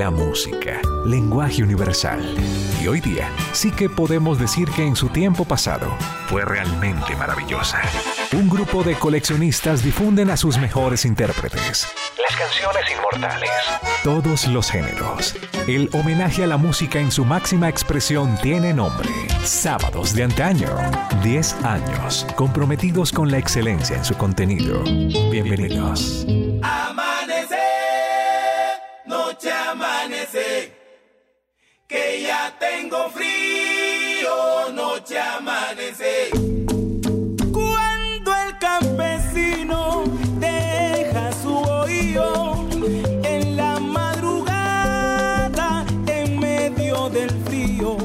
La música, lenguaje universal. Y hoy día sí que podemos decir que en su tiempo pasado fue realmente maravillosa. Un grupo de coleccionistas difunden a sus mejores intérpretes. Las canciones inmortales. Todos los géneros. El homenaje a la música en su máxima expresión tiene nombre. Sábados de antaño. 10 años. Comprometidos con la excelencia en su contenido. Bienvenidos. Amanece, tengo frío, noche amanece. Cuando el campesino deja su oído en la madrugada en medio del frío.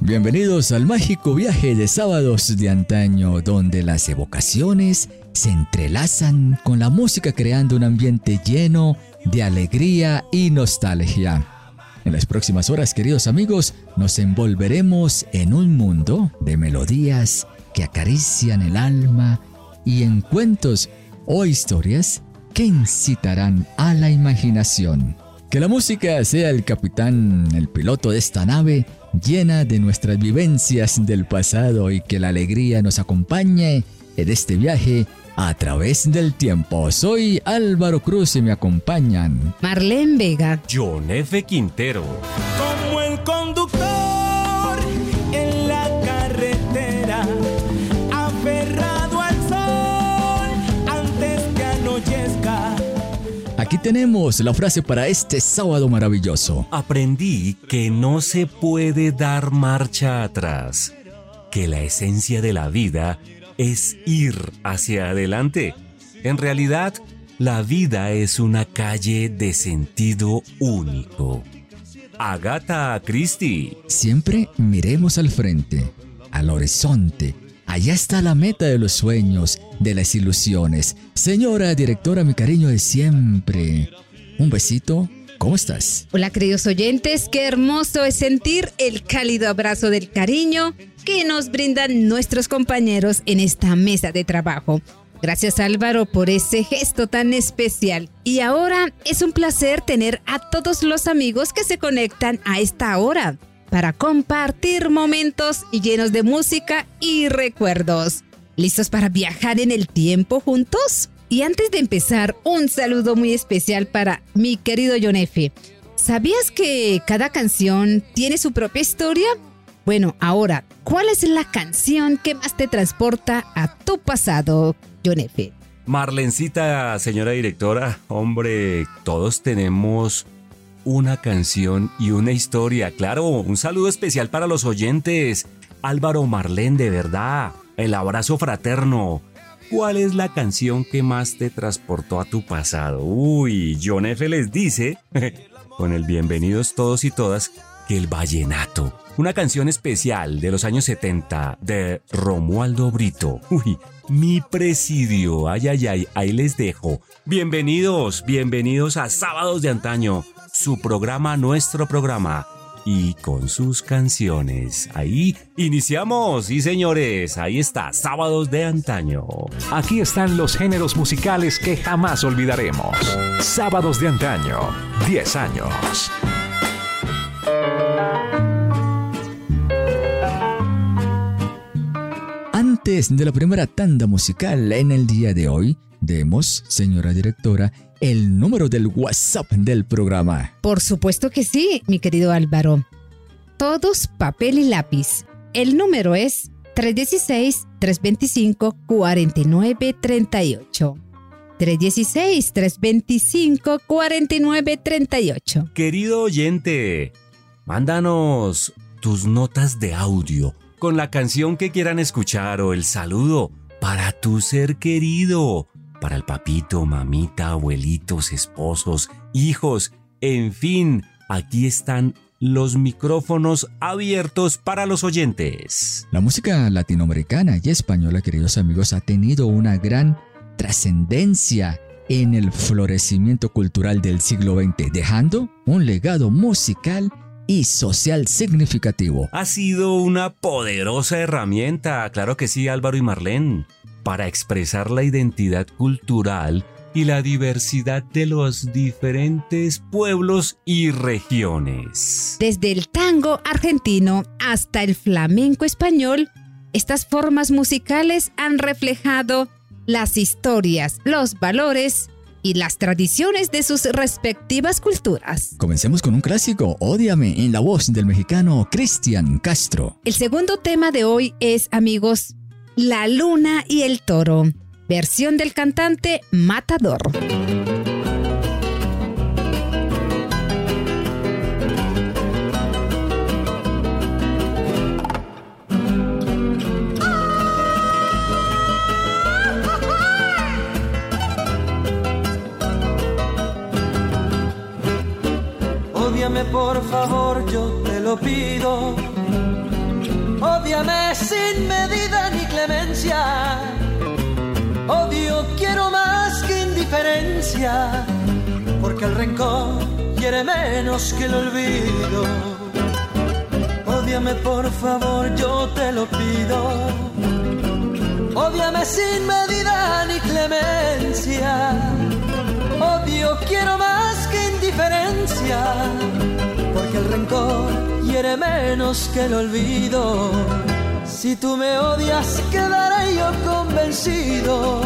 Bienvenidos al mágico viaje de sábados de antaño, donde las evocaciones se entrelazan con la música creando un ambiente lleno de alegría y nostalgia. En las próximas horas, queridos amigos, nos envolveremos en un mundo de melodías que acarician el alma y en cuentos o historias que incitarán a la imaginación. Que la música sea el capitán, el piloto de esta nave llena de nuestras vivencias del pasado y que la alegría nos acompañe en este viaje a través del tiempo. Soy Álvaro Cruz y me acompañan Marlene Vega. John F. Quintero. Como el conductor en la carretera, aferrado al sol antes que anochezca. Aquí tenemos la frase para este sábado maravilloso. Aprendí que no se puede dar marcha atrás, que la esencia de la vida es ir hacia adelante. En realidad, la vida es una calle de sentido único. Agatha Christie. Siempre miremos al frente, al horizonte. Allá está la meta de los sueños, de las ilusiones. Señora directora, mi cariño de siempre. Un besito. ¿Cómo estás? Hola queridos oyentes, qué hermoso es sentir el cálido abrazo del cariño que nos brindan nuestros compañeros en esta mesa de trabajo. Gracias Álvaro por ese gesto tan especial. Y ahora es un placer tener a todos los amigos que se conectan a esta hora para compartir momentos llenos de música y recuerdos. ¿Listos para viajar en el tiempo juntos? Y antes de empezar, un saludo muy especial para mi querido John F. ¿Sabías que cada canción tiene su propia historia? Bueno, ahora, ¿cuál es la canción que más te transporta a tu pasado, John F? Marlencita, señora directora, hombre, todos tenemos una canción y una historia. Claro, un saludo especial para los oyentes. Álvaro Marlén, de verdad, el abrazo fraterno. ¿Cuál es la canción que más te transportó a tu pasado? Uy, John F. les dice, con el bienvenidos todos y todas, que el vallenato. Una canción especial de los años 70 de Romualdo Brito. Uy, mi presidio. Ay, ay, ay, ahí les dejo. Bienvenidos, bienvenidos a Sábados de Antaño, su programa, nuestro programa y con sus canciones. Ahí iniciamos, sí señores, ahí está, sábados de antaño. Aquí están los géneros musicales que jamás olvidaremos. Sábados de antaño, 10 años. Antes de la primera tanda musical en el día de hoy, demos, señora directora, el número del WhatsApp del programa. Por supuesto que sí, mi querido Álvaro. Todos papel y lápiz. El número es 316-325-4938. 316-325-4938. Querido oyente, mándanos tus notas de audio con la canción que quieran escuchar o el saludo para tu ser querido, para el papito, mamita, abuelitos, esposos, hijos, en fin, aquí están los micrófonos abiertos para los oyentes. La música latinoamericana y española, queridos amigos, ha tenido una gran trascendencia en el florecimiento cultural del siglo XX, dejando un legado musical y social significativo. Ha sido una poderosa herramienta, claro que sí, Álvaro y Marlene, para expresar la identidad cultural y la diversidad de los diferentes pueblos y regiones. Desde el tango argentino hasta el flamenco español, estas formas musicales han reflejado las historias, los valores y las tradiciones de sus respectivas culturas. Comencemos con un clásico, Ódiame, en la voz del mexicano Cristian Castro. El segundo tema de hoy es, amigos, La Luna y el Toro, versión del cantante Matador. Por favor, yo te lo pido. Ódiame sin medida ni clemencia. Odio quiero más que indiferencia, porque el rencor quiere menos que el olvido. Ódiame por favor, yo te lo pido. Ódiame sin medida ni clemencia. Odio quiero más que indiferencia, porque el rencor hiere menos que el olvido. Si tú me odias, quedaré yo convencido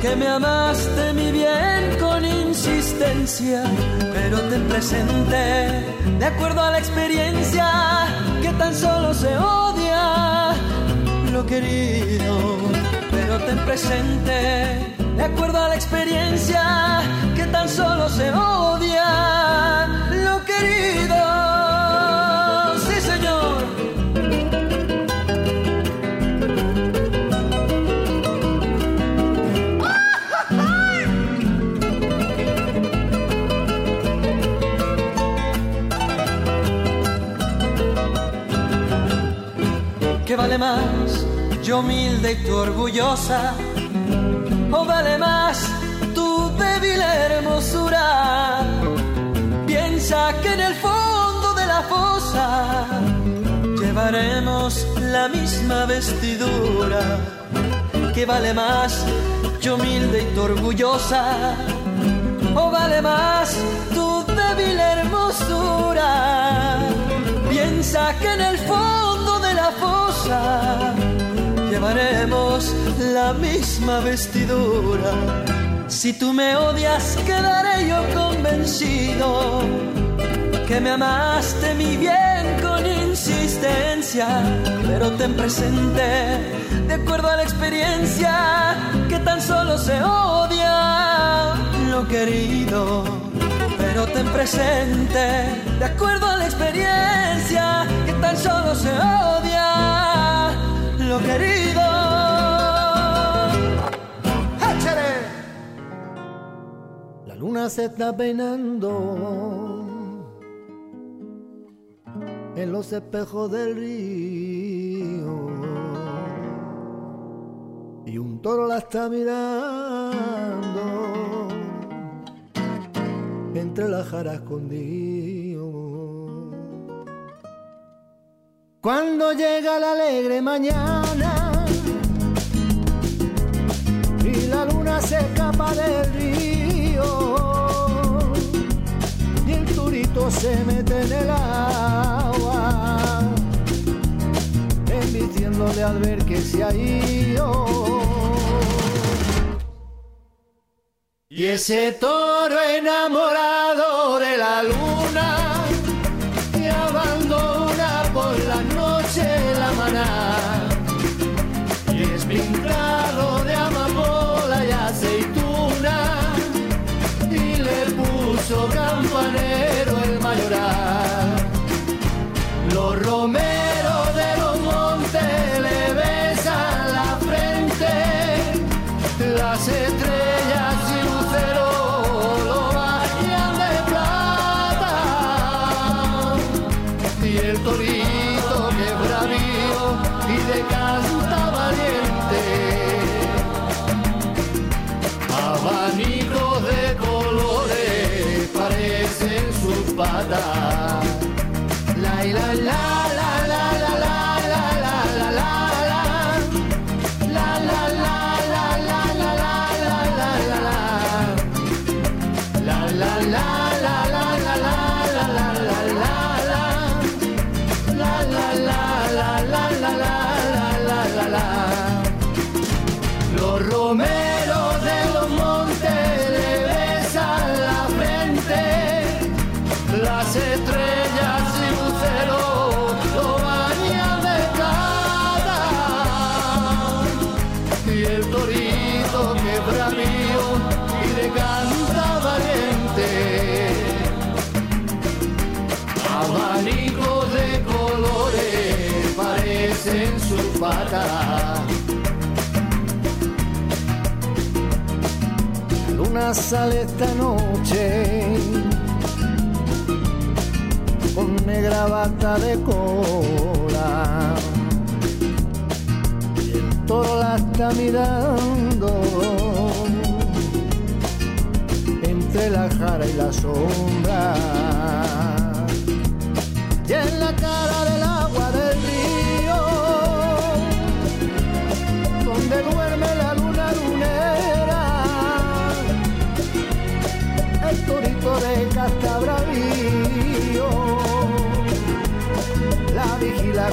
que me amaste mi bien con insistencia, pero ten presente, de acuerdo a la experiencia, que tan solo se odia lo querido, pero ten presente de acuerdo a la experiencia que tan solo se odia señor. ¿Qué vale más? Yo humilde y tú orgullosa o vale más tu débil hermosura. Que en el fondo de la fosa llevaremos la misma vestidura. Que vale más yo humilde y tu orgullosa. O vale más tu débil hermosura. Piensa que en el fondo de la fosa llevaremos la misma vestidura. Si tú me odias, quedaré yo convencido que me amaste mi bien con insistencia, pero ten presente, de acuerdo a la experiencia, que tan solo se odia lo querido. Pero ten presente, de acuerdo a la experiencia, que tan solo se odia lo querido. Luna se está peinando en los espejos del río y un toro la está mirando entre las jaras escondido. Cuando llega la alegre mañana y la luna se escapa del río y el turito se mete en el agua, embistiéndole al ver que se ha ido. Y ese toro enamorado de la luna patas. La luna sale esta noche con negra bata de cola. Y el toro la está mirando entre la jara y la sombra. Y en la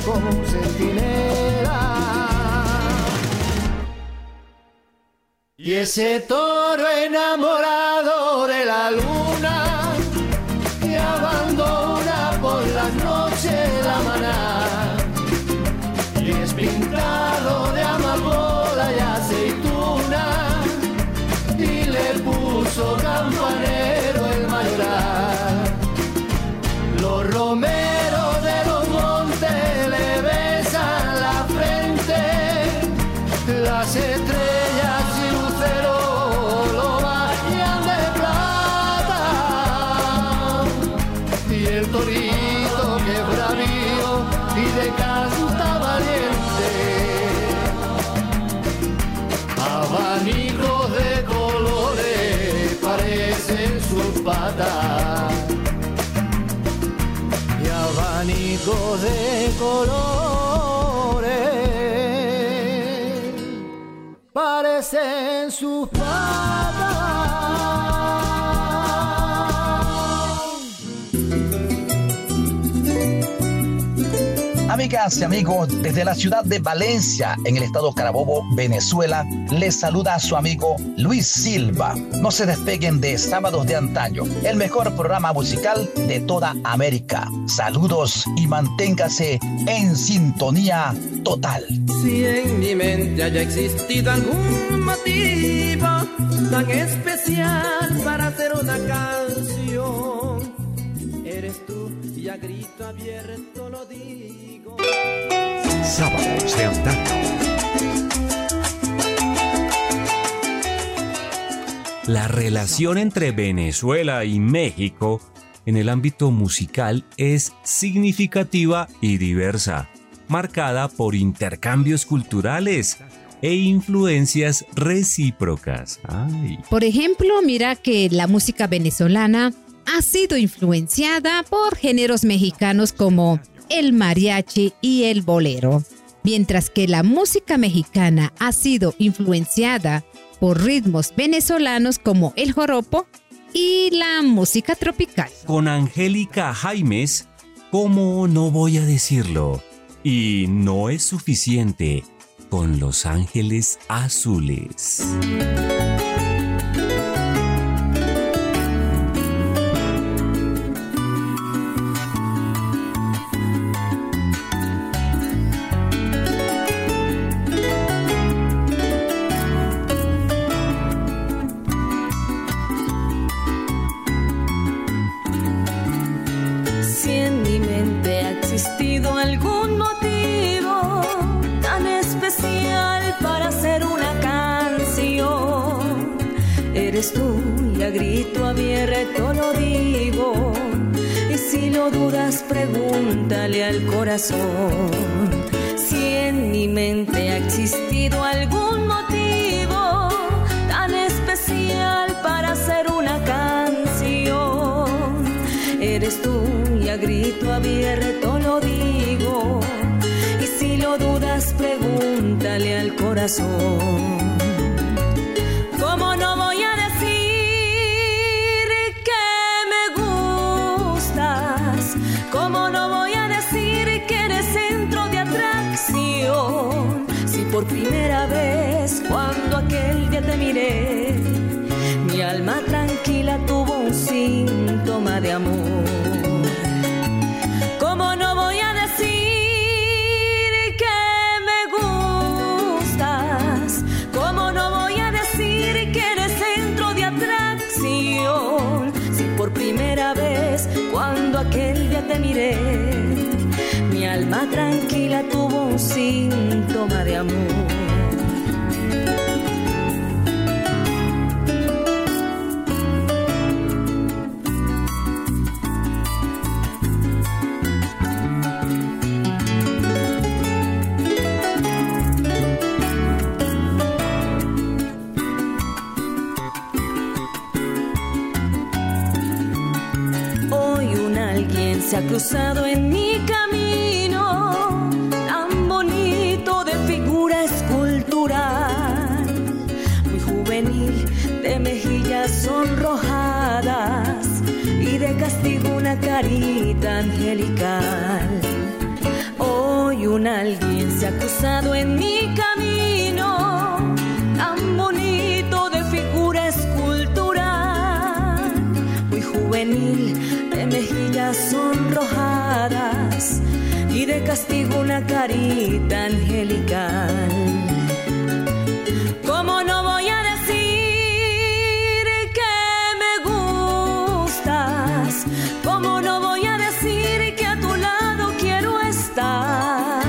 como un centinela. Y ese toro enamorado de la luna Amigas y amigos, desde la ciudad de Valencia, en el estado Carabobo, Venezuela, les saluda a su amigo Luis Silva. No se despeguen de Sábados de Antaño, el mejor programa musical de toda América. Saludos y manténgase en sintonía total. Si en mi mente haya existido algún motivo tan especial para hacer una canción, eres tú y a grito abierto lo digo. Sábados de antaño. La relación entre Venezuela y México en el ámbito musical es significativa y diversa, marcada por intercambios culturales e influencias recíprocas. Ay. Por ejemplo, mira que la música venezolana ha sido influenciada por géneros mexicanos como el mariachi y el bolero, mientras que la música mexicana ha sido influenciada por ritmos venezolanos como el joropo y la música tropical. Con Angélica Jaimes, ¿cómo no voy a decirlo? Y no es suficiente con Los Ángeles Azules. Pregúntale al corazón. Si en mi mente ha existido algún motivo tan especial para hacer una canción, eres tú y a grito abierto lo digo. Y si lo dudas, pregúntale al corazón. alma tranquila tuvo un síntoma de amor. ¿Cómo no voy a decir que me gustas? ¿Cómo no voy a decir que eres centro de atracción? Si por primera vez, cuando aquel día te miré, mi alma tranquila tuvo un síntoma de amor. pasado castigo una carita angelical. ¿Cómo no voy a decir que me gustas? ¿Cómo no voy a decir que a tu lado quiero estar?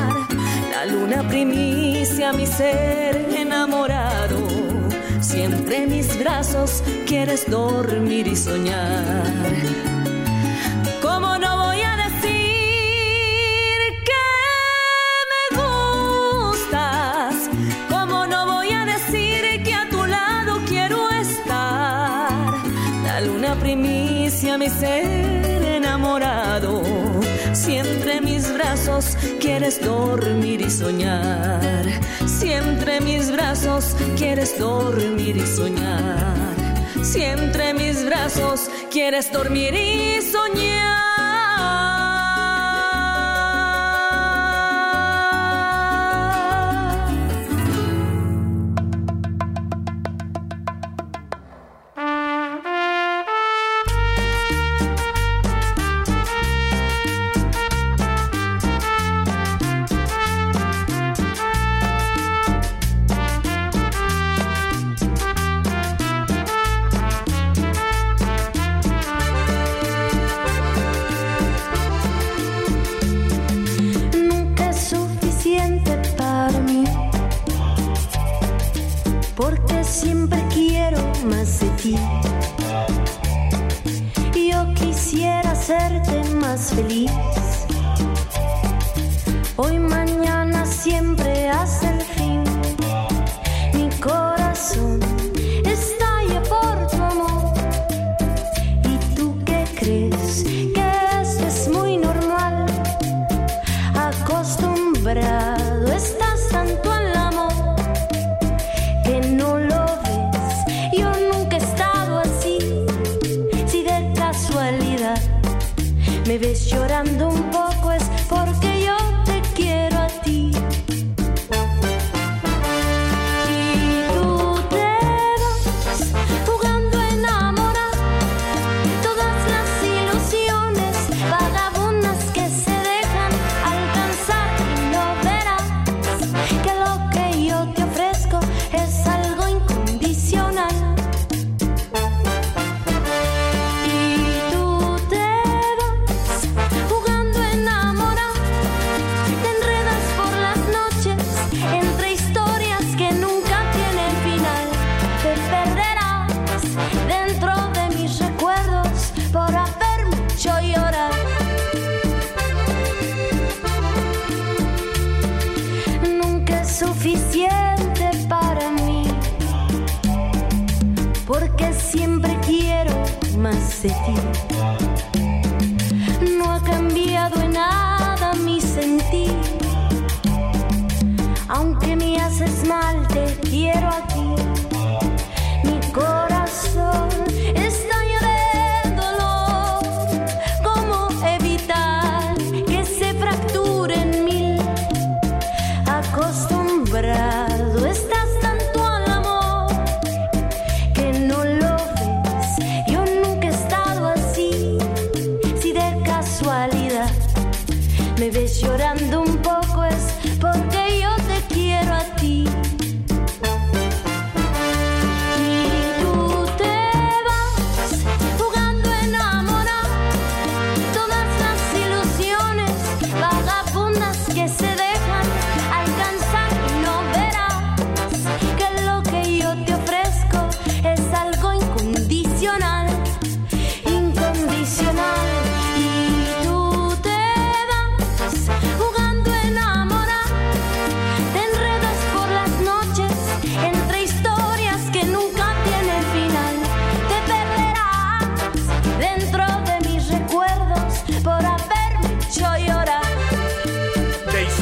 La luna primicia mi ser enamorado. Siempre en mis brazos quieres dormir y soñar. brazos quieres dormir y soñar. Si entre mis brazos quieres dormir y soñar. Si entre mis brazos quieres dormir y soñar.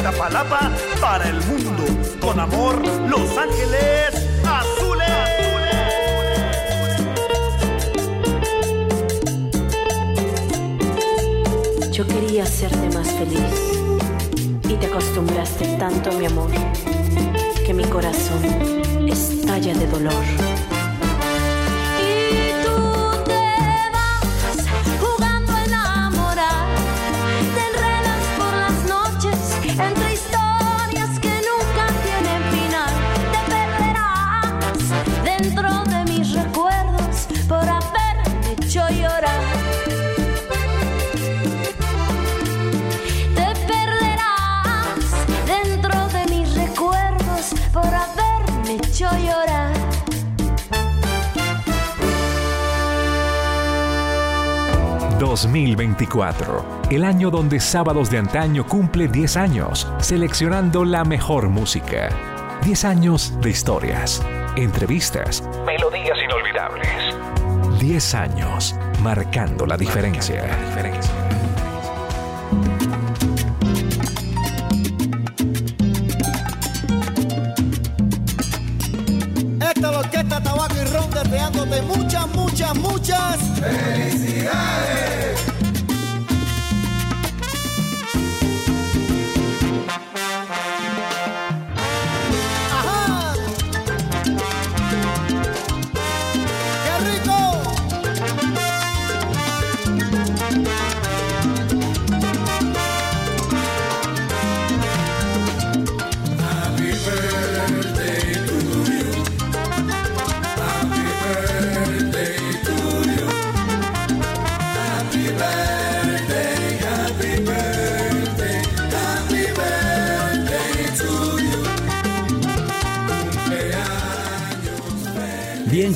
Iztapalapa para el mundo. Con amor, Los Ángeles Azules. Yo quería hacerte más feliz y te acostumbraste tanto a mi amor que mi corazón estalla de dolor. 2024, el año donde Sábados de Antaño cumple 10 años, seleccionando la mejor música. 10 años de historias, entrevistas, melodías inolvidables. 10 años, marcando la diferencia. Esta es la orquesta Tabaco y Ron deseándote muchas, muchas, muchas.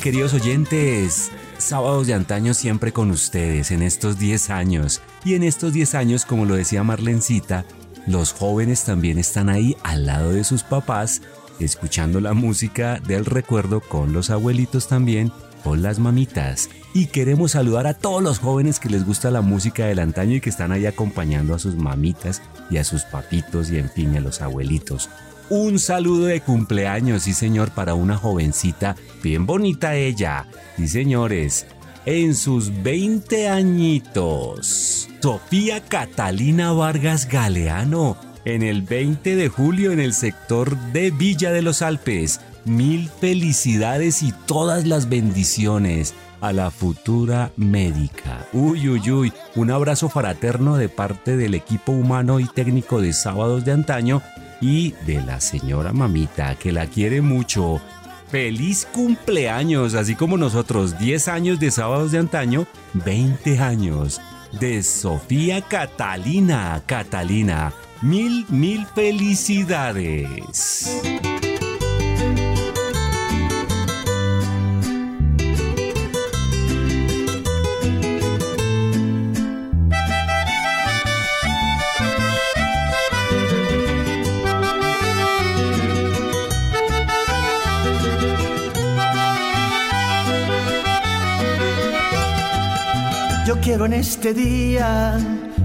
Queridos oyentes, sábados de antaño siempre con ustedes en estos 10 años. Y en estos 10 años, como lo decía Marlencita, los jóvenes también están ahí al lado de sus papás, escuchando la música del recuerdo con los abuelitos también, con las mamitas. Y queremos saludar a todos los jóvenes que les gusta la música del antaño y que están ahí acompañando a sus mamitas y a sus papitos y en fin a los abuelitos. Un saludo de cumpleaños, sí señor, para una jovencita bien bonita ella. Sí señores, en sus 20 añitos. Sofía Catalina Vargas Galeano, en el 20 de julio en el sector de Villa de los Alpes. Mil felicidades y todas las bendiciones a la futura médica. Uy, uy, uy, un abrazo fraterno de parte del equipo humano y técnico de Sábados de Antaño y de la señora mamita que la quiere mucho. Feliz cumpleaños, así como nosotros, 10 años de sábados de antaño, 20 años de Sofía Catalina. Catalina, mil, mil felicidades. Quiero en este día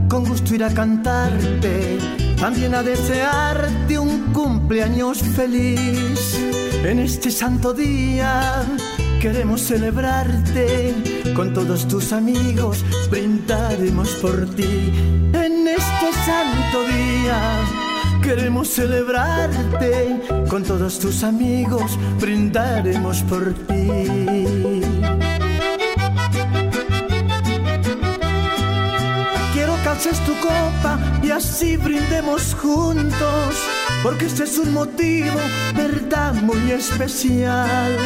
con gusto ir a cantarte, también a desearte un cumpleaños feliz. En este santo día queremos celebrarte con todos tus amigos, brindaremos por ti. En este santo día queremos celebrarte con todos tus amigos, brindaremos por ti. Alces tu copa y así brindemos juntos, porque este es un motivo, verdad, muy especial.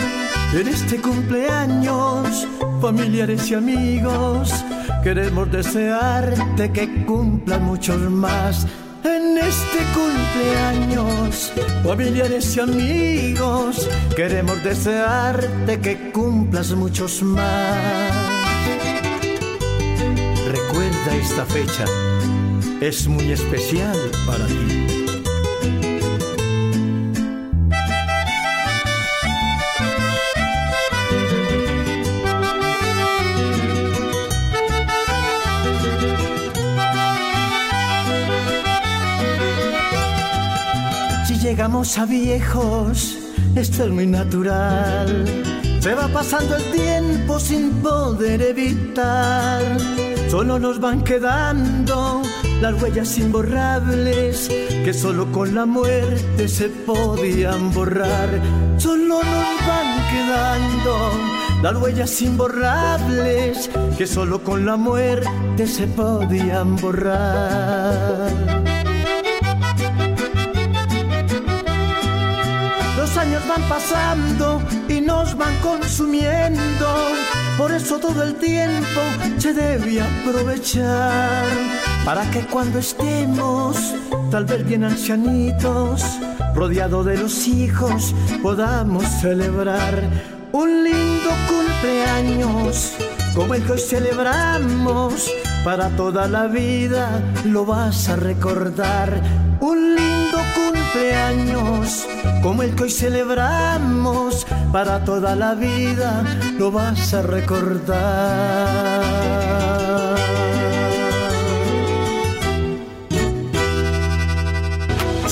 En este cumpleaños, familiares y amigos, queremos desearte que cumplan muchos más. En este cumpleaños, familiares y amigos, queremos desearte que cumplas muchos más. Esta fecha, es muy especial para ti. llegamos a viejos, esto es muy natural. Se va pasando el tiempo sin poder evitar. Solo nos van quedando las huellas imborrables que solo con la muerte se podían borrar. Solo nos van quedando las huellas imborrables que solo con la muerte se podían borrar. Los años van pasando y nos van consumiendo. Por eso todo el tiempo se debe aprovechar. Para que cuando estemos, tal vez bien ancianitos, rodeado de los hijos, podamos celebrar un lindo cumpleaños. Como el que hoy celebramos, para toda la vida lo vas a recordar. Un lindo cumpleaños, como el que hoy celebramos, para toda la vida lo vas a recordar.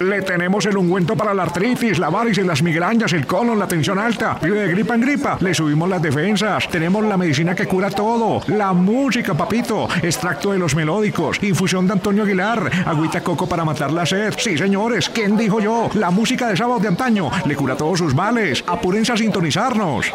Le tenemos el ungüento para la artritis, la varices, las migrañas, el colon, la tensión alta. Vive de gripa en gripa. Le subimos las defensas. Tenemos la medicina que cura todo. La música, papito. Extracto de los melódicos. Infusión de Antonio Aguilar. Agüita coco para matar la sed. Sí, señores. ¿Quién dijo yo? La música de sábado de antaño. Le cura todos sus males. Apúrense a sintonizarnos.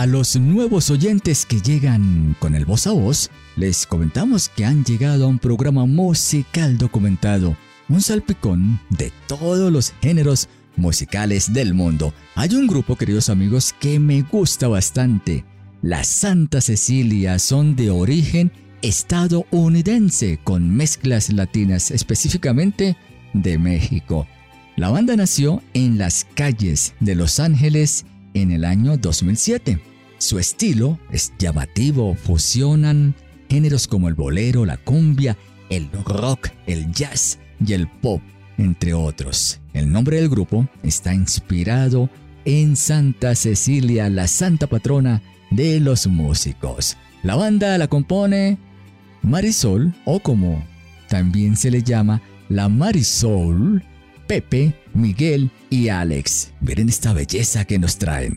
A los nuevos oyentes que llegan con el voz a voz, les comentamos que han llegado a un programa musical documentado, un salpicón de todos los géneros musicales del mundo. Hay un grupo, queridos amigos, que me gusta bastante. La Santa Cecilia son de origen estadounidense con mezclas latinas, específicamente de México. La banda nació en las calles de Los Ángeles en el año 2007. Su estilo es llamativo, fusionan géneros como el bolero, la cumbia, el rock, el jazz y el pop, entre otros. El nombre del grupo está inspirado en Santa Cecilia, la santa patrona de los músicos. La banda la compone Marisol, o como también se le llama, la Marisol, Pepe, Miguel y Alex. Miren esta belleza que nos traen.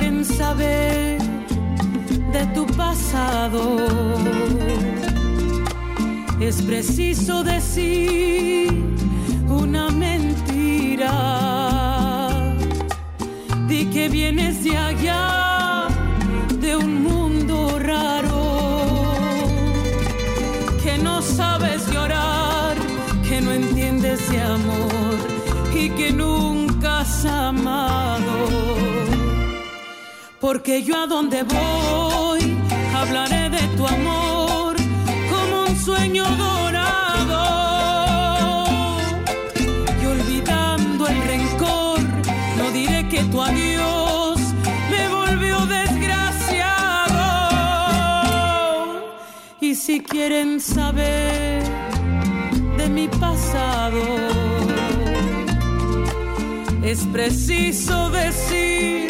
quieren saber de tu pasado, es preciso decir una mentira. Di que vienes de allá, de un mundo raro, que no sabes llorar, que no entiendes de amor y que nunca has amado. Porque yo a donde voy hablaré de tu amor como un sueño dorado. Y olvidando el rencor, no diré que tu adiós me volvió desgraciado. Y si quieren saber de mi pasado, es preciso decir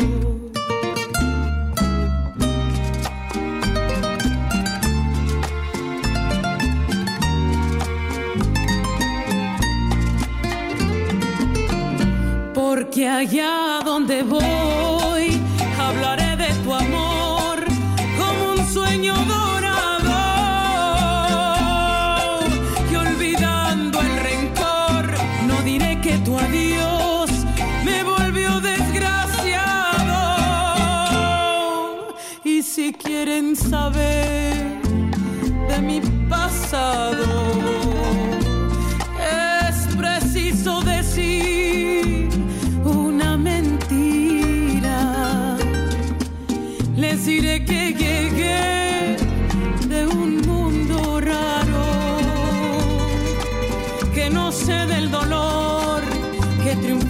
Porque allá donde voy, hablaré de tu amor como un sueño dorado. Y olvidando el rencor, no diré que tu adiós me volvió desgraciado. Y si quieren saber de mi pasado,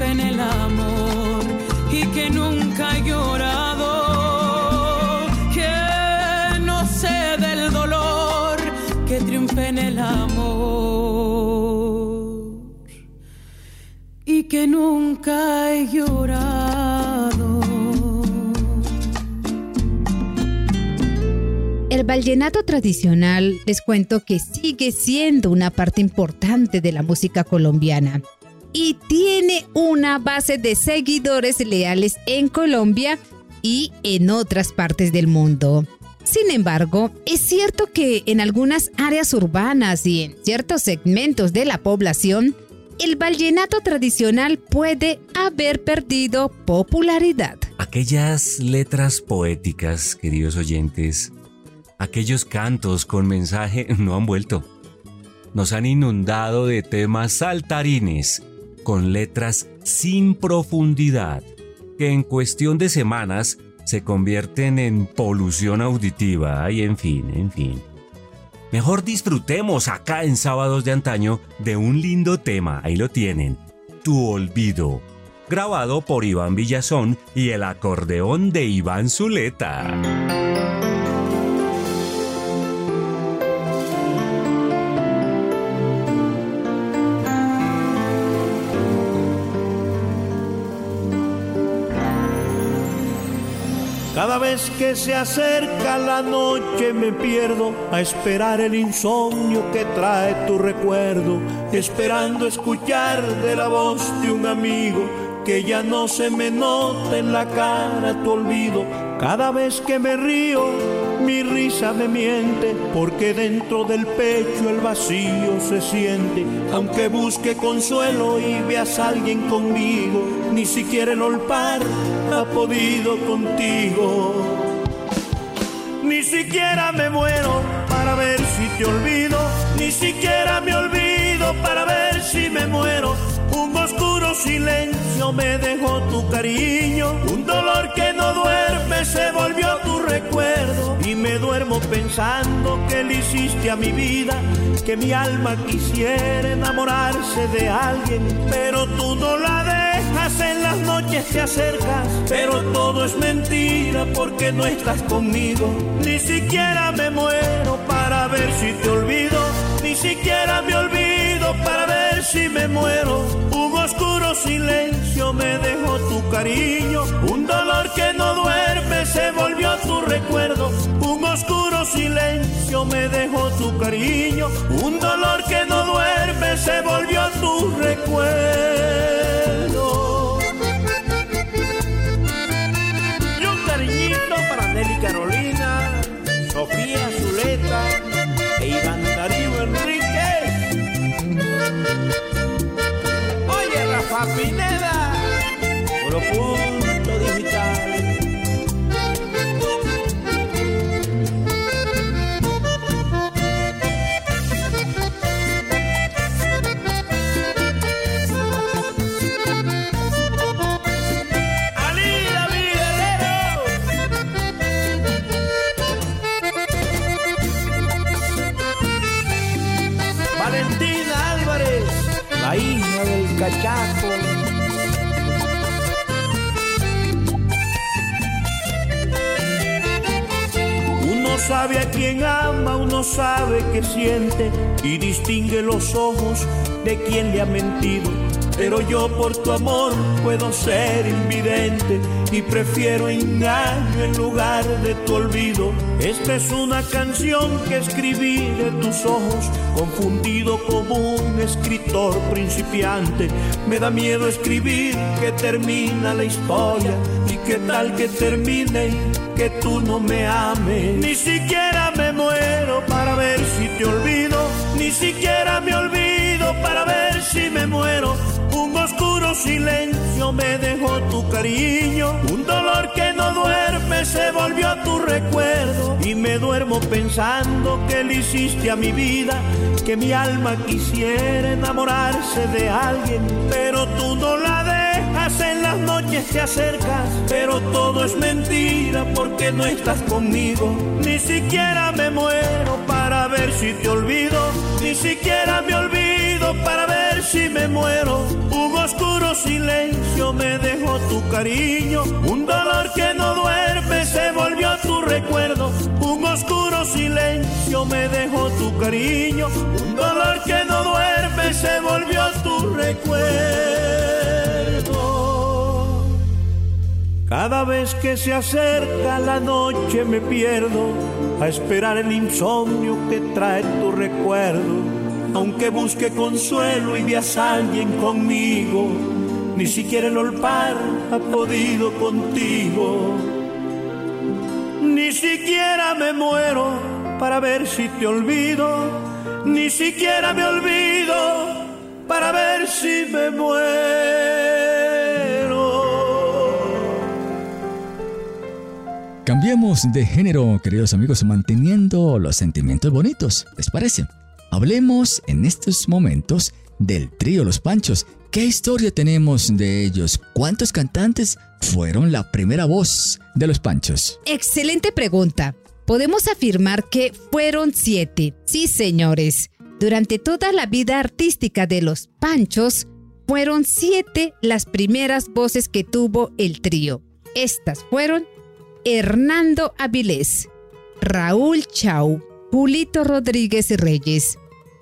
triunfe en el amor y que nunca he llorado, que no sé del dolor, que triunfe en el amor y que nunca he llorado. El vallenato tradicional les cuento que sigue siendo una parte importante de la música colombiana y tiene una base de seguidores leales en Colombia y en otras partes del mundo. Sin embargo, es cierto que en algunas áreas urbanas y en ciertos segmentos de la población, el vallenato tradicional puede haber perdido popularidad. Aquellas letras poéticas, queridos oyentes, aquellos cantos con mensaje no han vuelto. Nos han inundado de temas saltarines, con letras sin profundidad, que en cuestión de semanas se convierten en polución auditiva y en fin, en fin. Mejor disfrutemos acá en Sábados de Antaño de un lindo tema, ahí lo tienen, Tu Olvido, grabado por Iván Villazón y el acordeón de Iván Zuleta. Vez que se acerca la noche me pierdo a esperar el insomnio que trae tu recuerdo, esperando escuchar de la voz de un amigo que ya no se me nota en la cara tu olvido. Cada vez que me río, mi risa me miente, porque dentro del pecho el vacío se siente. Aunque busque consuelo y veas a alguien conmigo, ni siquiera el olpar ha podido contigo. Ni siquiera me muero para ver si te olvido, ni siquiera me olvido para ver si me muero. Un oscuro silencio me dejó tu cariño, un dolor que no duerme se volvió tu recuerdo. Y me duermo pensando que le hiciste a mi vida, que mi alma quisiera enamorarse de alguien, pero tú no la dejas en las noches te acercas, pero todo es mentira porque no estás conmigo, ni siquiera me muero para ver si te olvido, ni siquiera me olvido para ver si me muero. Un oscuro silencio me dejó tu cariño, un dolor que no duerme se volvió tu recuerdo. Un oscuro silencio me dejó tu cariño, un dolor que no duerme se volvió tu recuerdo. Y un cariñito para Nelly Carolina, sabe a quien ama, uno sabe que siente y distingue los ojos de quien le ha mentido. Pero yo por tu amor puedo ser invidente y prefiero engaño en lugar de tu olvido. Esta es una canción que escribí de tus ojos, confundido como un escritor principiante. Me da miedo escribir que termina la historia y que tal que termine que tú no me ames. Ni siquiera me muero para ver si te olvido, ni siquiera me olvido para ver si me muero. Un oscuro silencio me dejó tu cariño, un dolor y me duermo pensando que le hiciste a mi vida, que mi alma quisiera enamorarse de alguien, pero tú no la dejas en las noches te acercas, pero todo es mentira porque no estás conmigo, ni siquiera me muero para ver si te olvido, ni siquiera me olvido para ver si me muero. Un oscuro silencio me dejó tu cariño, un dolor que no duerme se volvió tu recuerdo. Un oscuro silencio me dejó tu cariño, un dolor que no duerme se volvió tu recuerdo. Cada vez que se acerca la noche me pierdo a esperar el insomnio que trae tu recuerdo. Aunque busque consuelo y veas a alguien conmigo, ni siquiera el olpar ha podido contigo. Ni siquiera me muero para ver si te olvido, ni siquiera me olvido para ver si me muero. Cambiemos de género, queridos amigos, manteniendo los sentimientos bonitos, ¿les parece? Hablemos en estos momentos del trío Los Panchos. ¿Qué historia tenemos de ellos? ¿Cuántos cantantes fueron la primera voz de Los Panchos? Excelente pregunta. Podemos afirmar que fueron siete. Sí, señores. Durante toda la vida artística de los Panchos, fueron siete las primeras voces que tuvo el trío. Estas fueron Hernando Avilés, Raúl Chau, Julito Rodríguez Reyes,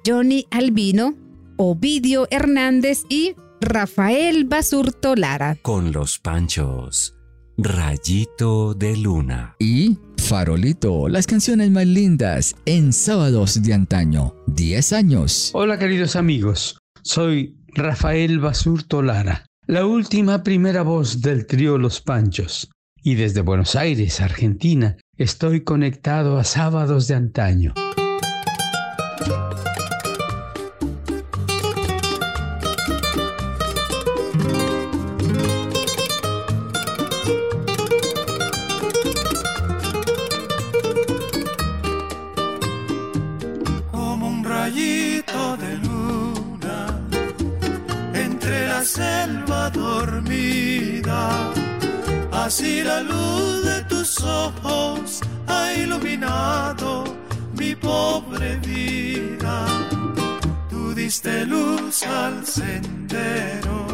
Johnny Albino, Ovidio Hernández y Rafael Basurto Lara. Con los panchos. Rayito de luna. Y Farolito, las canciones más lindas en sábados de antaño, 10 años. Hola queridos amigos, soy Rafael Basurto Lara, la última primera voz del trío Los Panchos. Y desde Buenos Aires, Argentina, estoy conectado a sábados de antaño. Así la luz de tus ojos ha iluminado mi pobre vida. Tú diste luz al sendero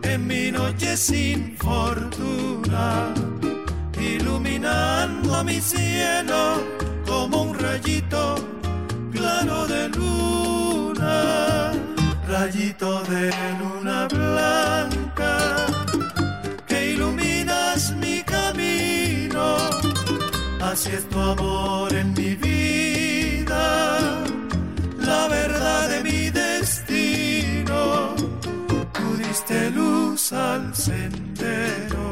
en mi noche sin fortuna, iluminando mi cielo como un rayito claro de luna, rayito de luna blanca Así es tu amor en mi vida, la verdad de mi destino. Tú diste luz al sendero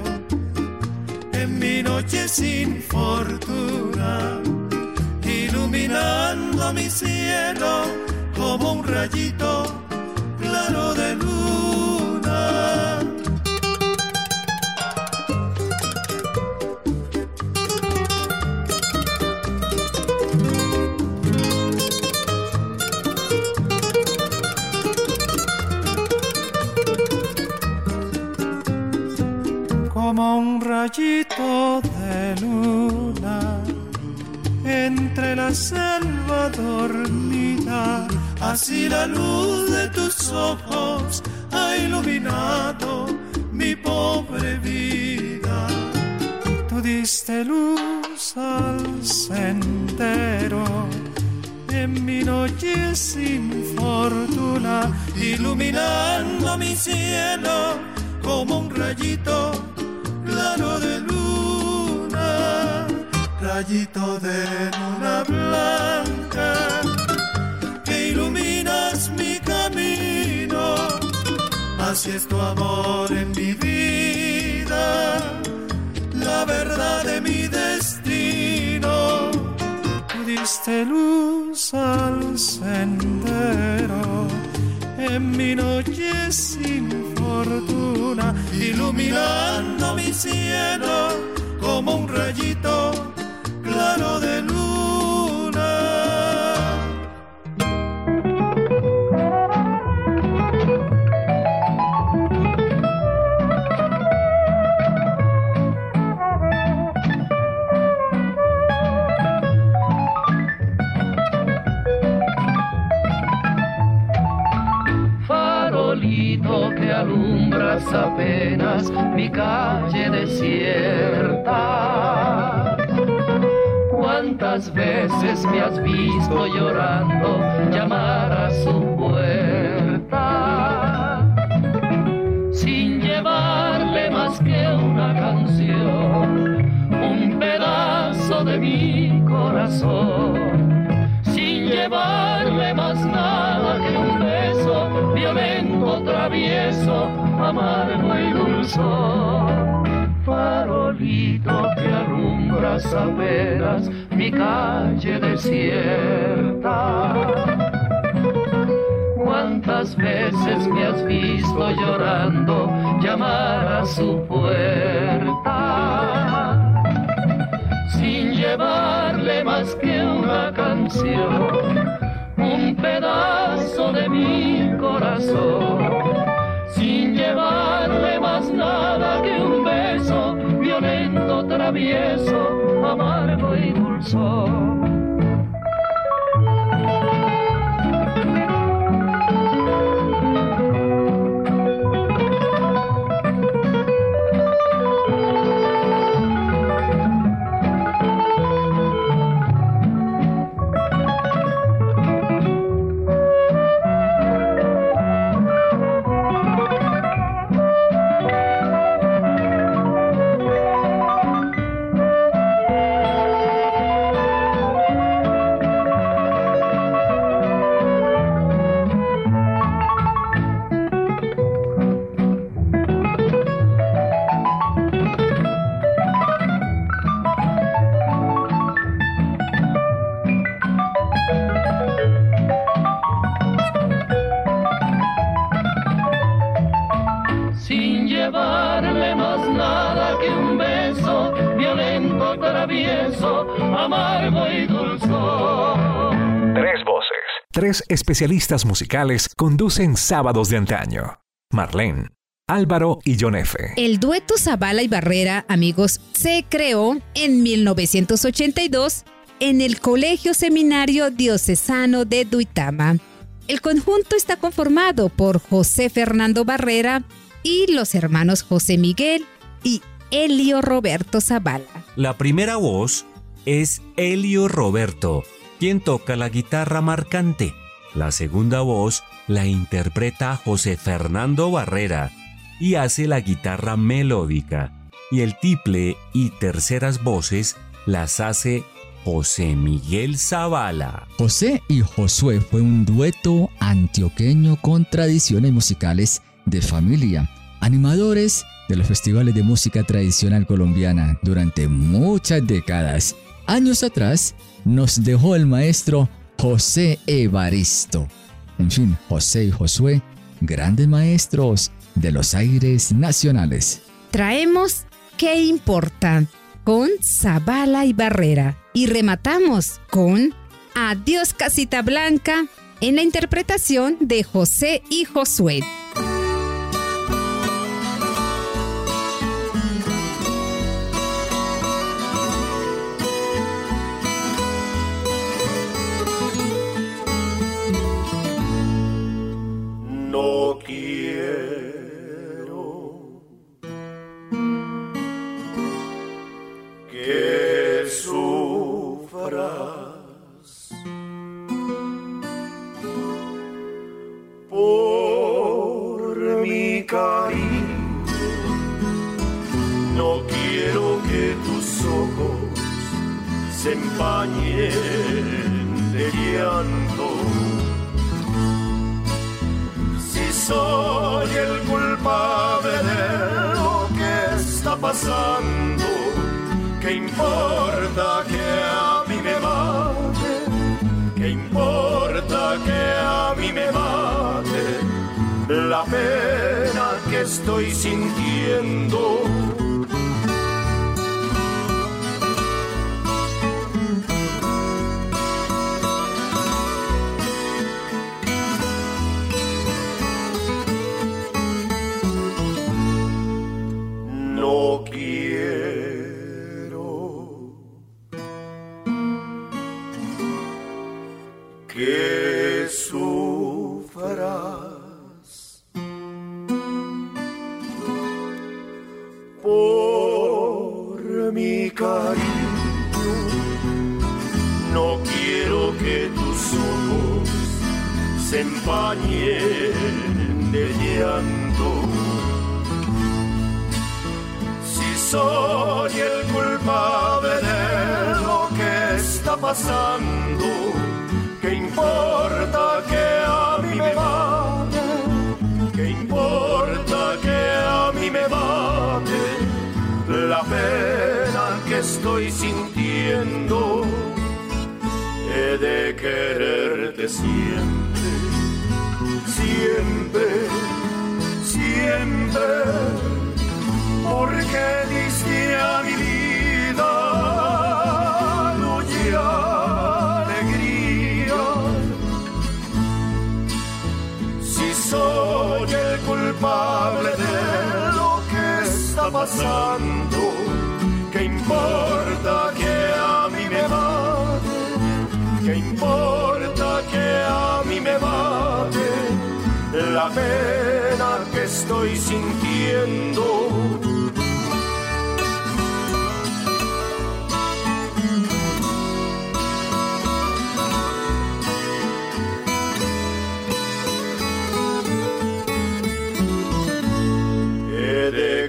en mi noche sin fortuna iluminando mi cielo como un rayito claro de luna. Como un rayito de luna entre la selva dormida, así la luz de tus ojos ha iluminado mi pobre vida. Tú diste luz al sendero en mi noche sin fortuna, iluminando mi cielo como un rayito claro de luna, rayito de luna blanca que iluminas mi camino, así es tu amor en mi vida, la verdad de mi destino. Diste luz al sendero en mi noche sin fortuna, iluminando mi cielo como un rayito claro de luna. ¿Cuántas veces me has visto llorando llamar a su puerta? Sin llevarle más que una canción, un pedazo de mi corazón sin llevarle más nada que un beso violento, travieso, amargo y dulzón. Farolito que alumbras apenas calle desierta. ¿Cuántas veces me has visto llorando llamar a su puerta? sin llevarle más que una canción, un pedazo de mi corazón, sin llevarle más nada que un beso violento, travieso, amargo y dulzón. Especialistas musicales conducen sábados de antaño. Marlene, Álvaro y John F. El dueto Zavala y Barrera, amigos, se creó en 1982 en el Colegio Seminario Diocesano de Duitama. El conjunto está conformado por José Fernando Barrera y los hermanos José Miguel y Elio Roberto Zavala. La primera voz es Elio Roberto, quien toca la guitarra marcante. La segunda voz la interpreta José Fernando Barrera y hace la guitarra melódica. Y el tiple y terceras voces las hace José Miguel Zavala. José y Josué fue un dueto antioqueño con tradiciones musicales de familia, animadores de los festivales de música tradicional colombiana durante muchas décadas. Años atrás nos dejó el maestro José Evaristo. En fin, José y Josué, grandes maestros de los aires nacionales. Traemos ¿Qué importa? con Zavala y Barrera y rematamos con Adiós Casita Blanca en la interpretación de José y Josué. Cariño. No quiero que tus ojos se empañen de llanto. Si soy el culpable de lo que está pasando, ¿qué importa que a mí estoy sintiendo, he de quererte siempre, siempre, siempre porque diste a mi vida luz y alegría. Si soy el culpable de lo que está pasando, ¿qué importa que a mí me mate? ¿Qué importa que a mí me mate? La pena que estoy sintiendo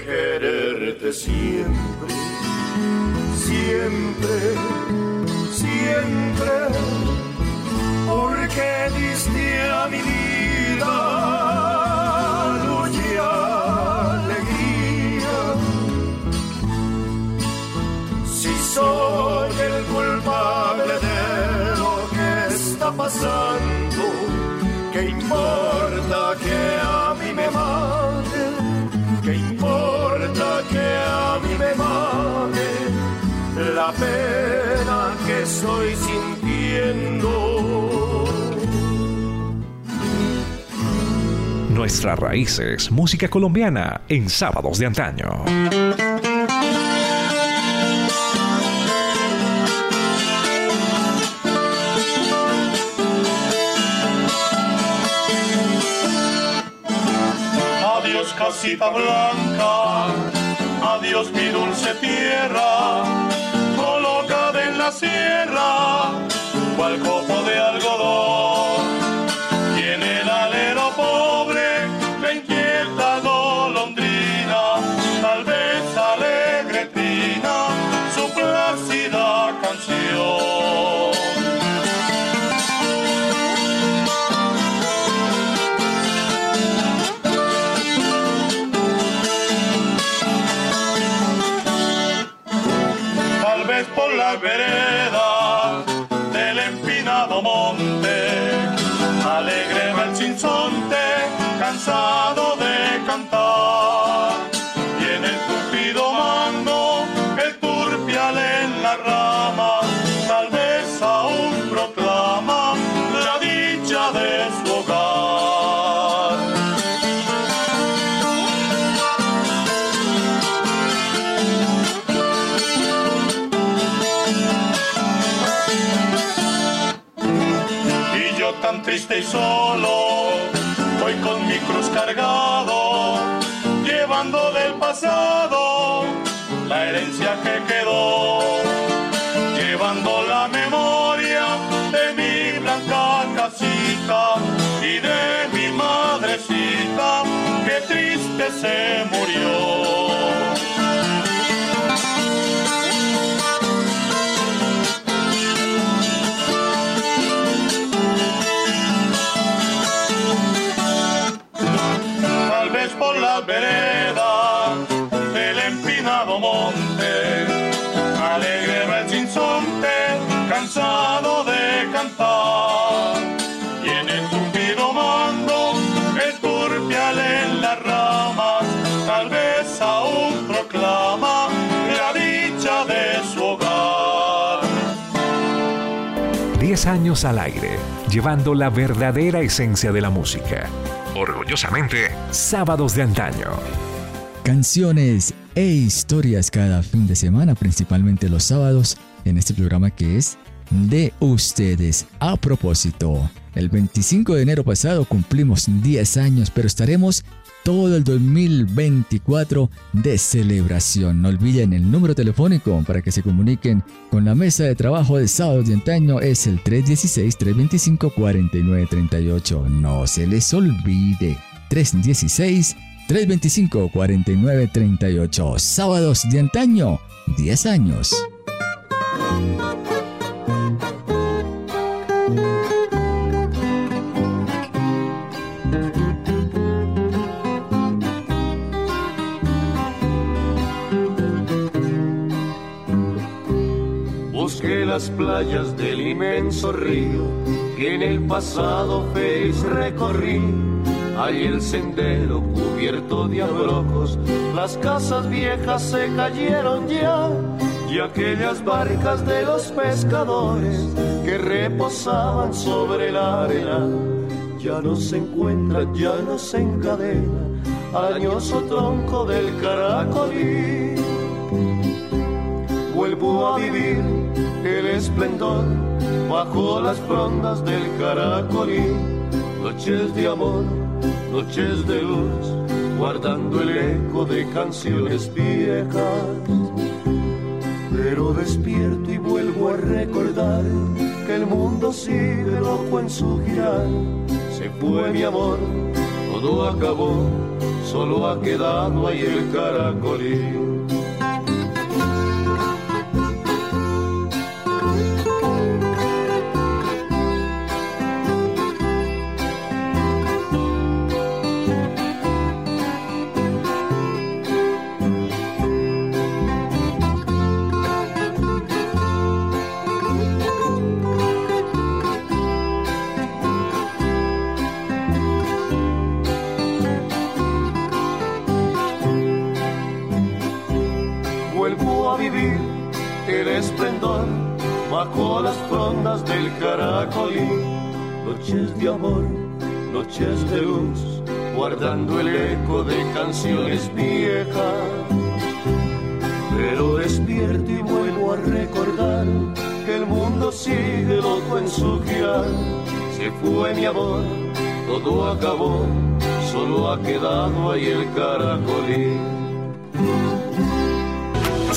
quererte siempre, siempre, siempre, porque diste a mi vida luz y alegría. Si soy el culpable de lo que está pasando, ¿qué importa que a mí me mate? La pena que estoy sintiendo. Nuestras raíces, música colombiana en sábados de antaño. Adiós casita blanca, adiós mi dulce tierra, la sierra, cual copo de algodón. Triste y solo, voy con mi cruz cargado, llevando del pasado la herencia que quedó, llevando la memoria de mi blanca casita y de mi madrecita que triste se murió. 10 años al aire, llevando la verdadera esencia de la música. Orgullosamente, Sábados de Antaño. Canciones e historias cada fin de semana, principalmente los sábados, en este programa que es de ustedes. A propósito, el 25 de enero pasado cumplimos 10 años, pero estaremos todo el 2024 de celebración. No olviden el número telefónico para que se comuniquen con la mesa de trabajo de sábados de antaño es el 316-325-4938. No se les olvide. 316 325-4938. Sábados de antaño, 10 años. Playas del inmenso río que en el pasado feliz recorrí. Allí el sendero cubierto de abrojos, las casas viejas se cayeron ya, y aquellas barcas de los pescadores que reposaban sobre la arena, ya no se encuentran, ya no se encadena, añoso tronco del caracolí. Vuelvo a vivir el esplendor bajo las frondas del caracolí, noches de amor noches de luz, guardando el eco de canciones viejas. Pero despierto y vuelvo a recordar que el mundo sigue loco en su girar. Se fue mi amor, todo acabó, solo ha quedado ahí el caracolí. Amor, noches de luz, guardando el eco de canciones viejas. Pero despierto y vuelvo a recordar que el mundo sigue loco en su girar. Se fue mi amor, todo acabó, solo ha quedado ahí el caracolí.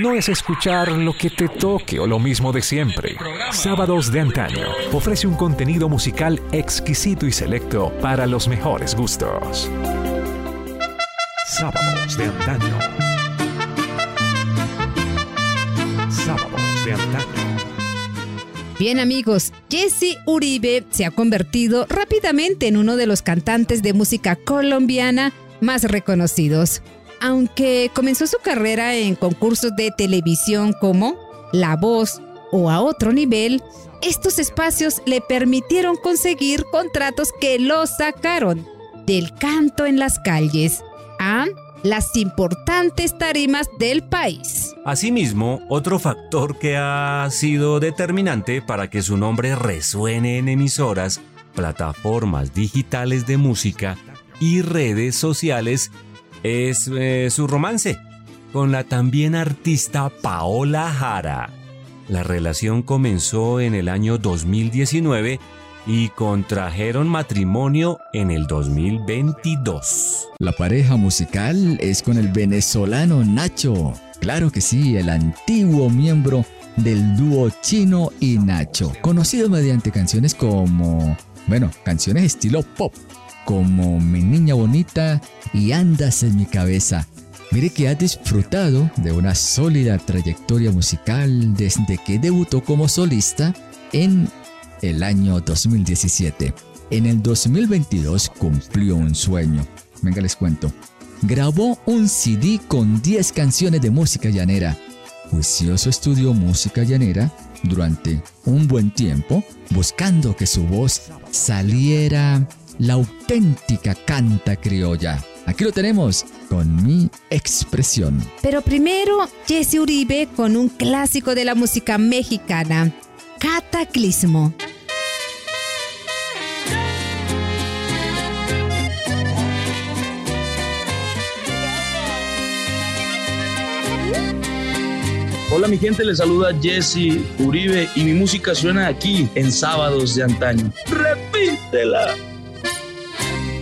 No es escuchar lo que te toque o lo mismo de siempre. Sábados de antaño ofrece un contenido musical exquisito y selecto para los mejores gustos. Sábados de antaño. Sábados de antaño. Bien amigos, Jesse Uribe se ha convertido rápidamente en uno de los cantantes de música colombiana más reconocidos. Aunque comenzó su carrera en concursos de televisión como La Voz o A Otro Nivel, estos espacios le permitieron conseguir contratos que lo sacaron del canto en las calles a las importantes tarimas del país. Asimismo, otro factor que ha sido determinante para que su nombre resuene en emisoras, plataformas digitales de música y redes sociales es eh, su romance con la también artista Paola Jara. La relación comenzó en el año 2019 y contrajeron matrimonio en el 2022. La pareja musical es con el venezolano Nacho. Claro que sí, el antiguo miembro del dúo Chino y Nacho, conocido mediante canciones como, bueno, canciones estilo pop, como Mi Niña Bonita y Andas en mi cabeza. Mire que ha disfrutado de una sólida trayectoria musical desde que debutó como solista en el año 2017. En el 2022 cumplió un sueño. Venga, les cuento. Grabó un CD con 10 canciones de música llanera. Juicioso estudió música llanera durante un buen tiempo, buscando que su voz saliera la auténtica canta criolla. Aquí lo tenemos con mi expresión. Pero primero, Jesse Uribe con un clásico de la música mexicana, Cataclismo. Hola mi gente, les saluda Jesse Uribe y mi música suena aquí en sábados de antaño. Repítela.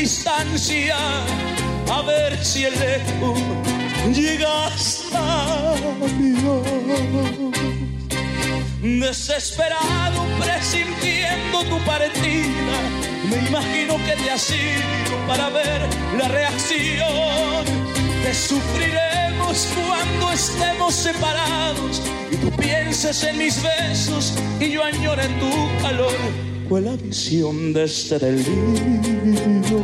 distancia a ver si el eco llega hasta voz. Desesperado, presintiendo tu partida, me imagino que te has ido para ver la reacción. Te sufriremos cuando estemos separados y tú pienses en mis besos y yo añore tu calor. Fue la visión de este delirio,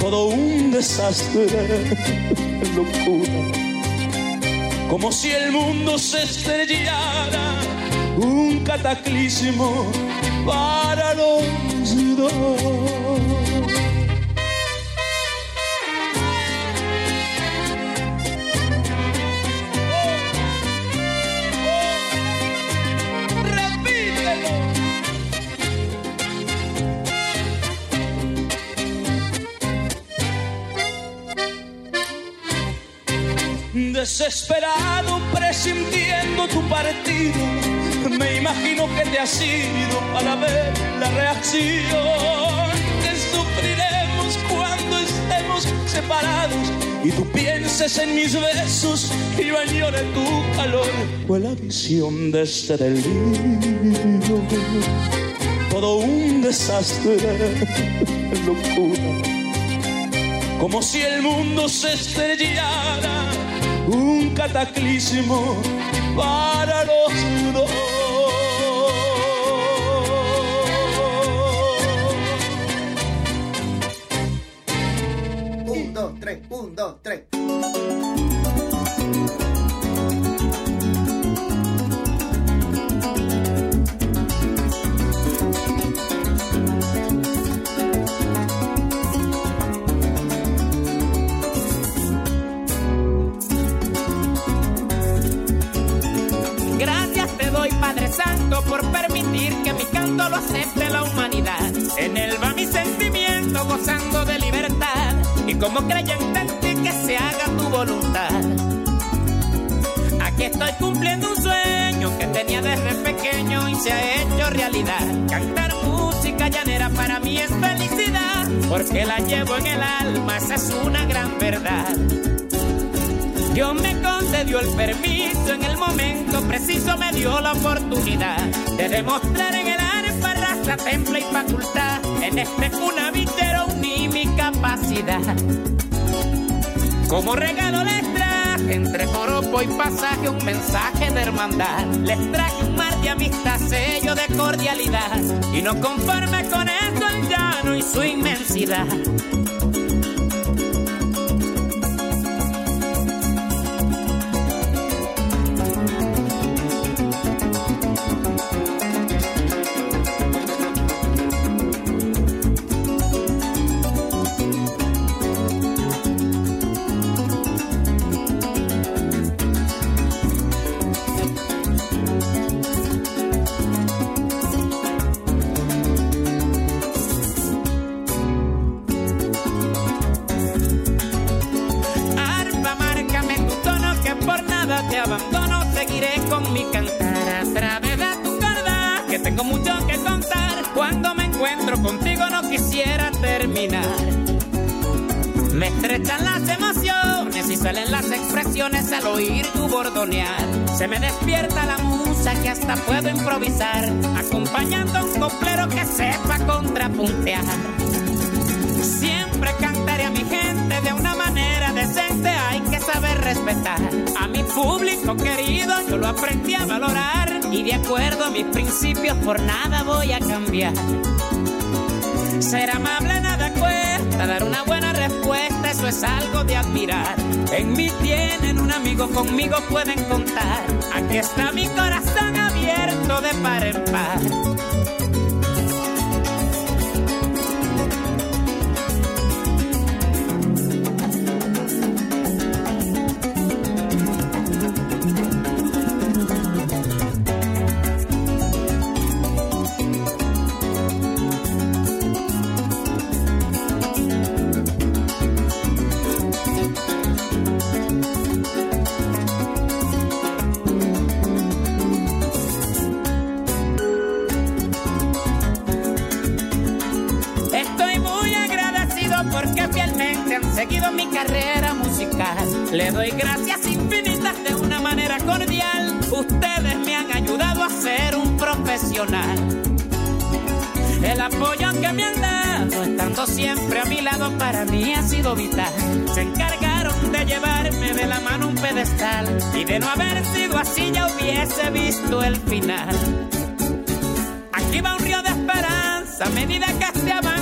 todo un desastre, locura como si el mundo se estrellara, un cataclismo para los dos. Desesperado, presintiendo tu partido, me imagino que te has ido para ver la reacción. Te sufriremos cuando estemos separados y tú pienses en mis besos y yo añore tu calor. Fue la visión de este delirio, todo un desastre, locura como si el mundo se estrellara, un cataclismo para los dos. Un, dos, tres, un, dos, tres. Lo acepte la humanidad. En él va mi sentimiento gozando de libertad. Y como creyente en ti, que se haga tu voluntad. Aquí estoy cumpliendo un sueño que tenía desde pequeño y se ha hecho realidad. Cantar música llanera para mí es felicidad, porque la llevo en el alma, esa es una gran verdad. Dios me concedió el permiso en el momento preciso, me dio la oportunidad de demostrar en el raza, temple y facultad. En este cunavitero uní mi capacidad. Como regalo les traje entre joropo y pasaje un mensaje de hermandad. Les traje un mar de amistad, sello de cordialidad. Y no conforme con esto el llano y su inmensidad. Le doy gracias infinitas de una manera cordial. Ustedes me han ayudado a ser un profesional. El apoyo que me han dado, estando siempre a mi lado, para mí ha sido vital. Se encargaron de llevarme de la mano un pedestal. Y de no haber sido así, ya hubiese visto el final. Aquí va un río de esperanza, a medida que se avanza va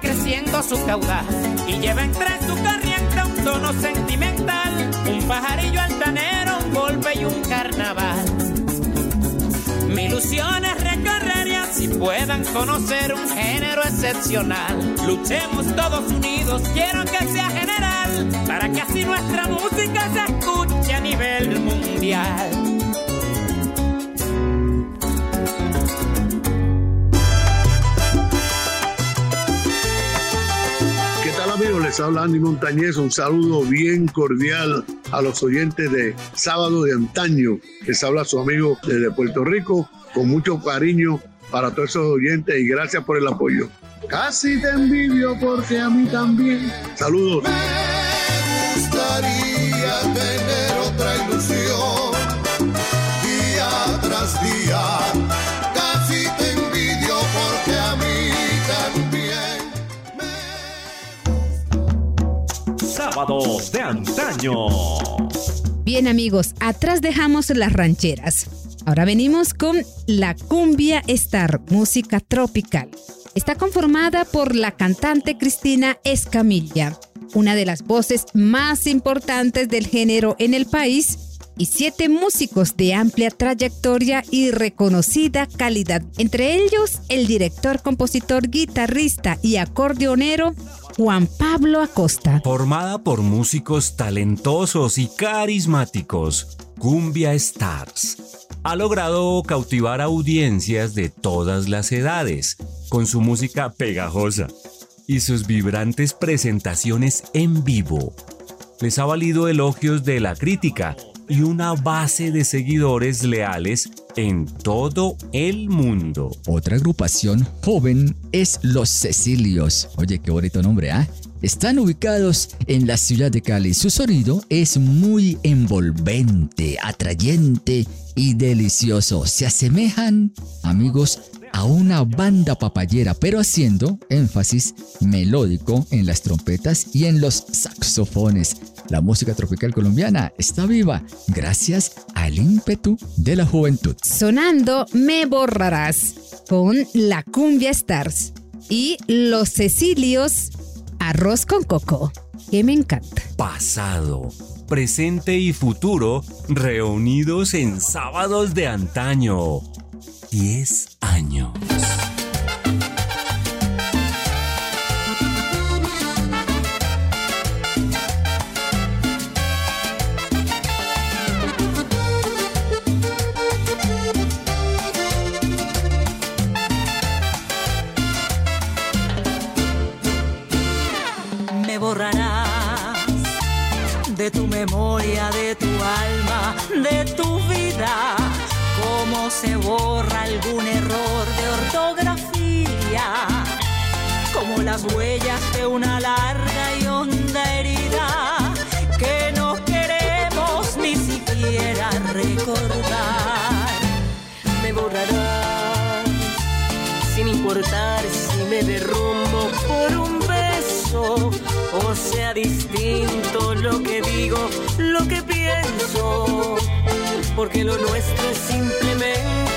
creciendo su caudal y lleva entre su corriente un tono sentimental, un pajarillo altanero, un golpe y un carnaval. Mi ilusión es recorrer y puedan conocer un género excepcional. Luchemos todos unidos, quiero que sea general, para que así nuestra música se escuche a nivel mundial. Les habla Andy Montañez. Un saludo bien cordial a los oyentes de Sábado de Antaño. Les habla su amigo desde Puerto Rico con mucho cariño para todos esos oyentes y gracias por el apoyo. Casi te envidio porque a mí también. Saludos. gustaría tener otra ilusión De antaño. Bien amigos, atrás dejamos las rancheras. Ahora venimos con la cumbia star, música tropical. Está conformada por la cantante Cristina Escamilla, una de las voces más importantes del género en el país, y siete músicos de amplia trayectoria y reconocida calidad. Entre ellos, el director, compositor, guitarrista y acordeonero Juan Pablo Acosta. Formada por músicos talentosos y carismáticos, Cumbia Stars ha logrado cautivar audiencias de todas las edades con su música pegajosa y sus vibrantes presentaciones en vivo. Les ha valido elogios de la crítica y una base de seguidores leales en todo el mundo. Otra agrupación joven es Los Cecilios. Oye, qué bonito nombre, ¿ah? Están ubicados en la ciudad de Cali. Su sonido es muy envolvente, atrayente y delicioso. Se asemejan, amigos, a una banda papayera, pero haciendo énfasis melódico en las trompetas y en los saxofones. La música tropical colombiana está viva gracias al ímpetu de la juventud. Sonando Me Borrarás con la Cumbia Stars y Los Cecilios Arroz con Coco, que me encanta. Pasado, presente y futuro reunidos en sábados de antaño. 10 años. de tu memoria, de tu alma, de tu vida. Cómo se borra algún error de ortografía, como las huellas de una larga y honda herida que no queremos ni siquiera recordar. Me borrarás sin importar si me derrumbo por un o sea distinto lo que digo, lo que pienso, porque lo nuestro es simplemente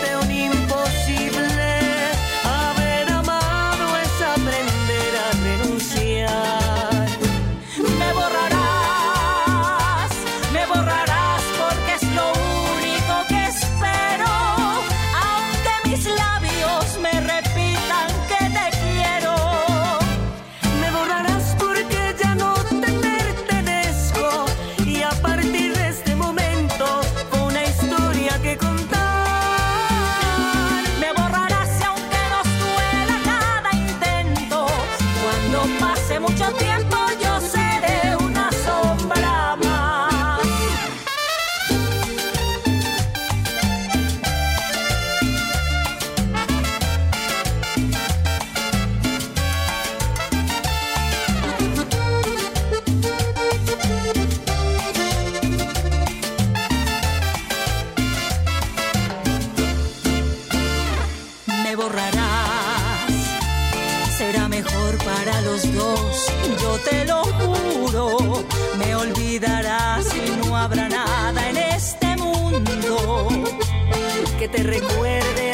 te recuerde.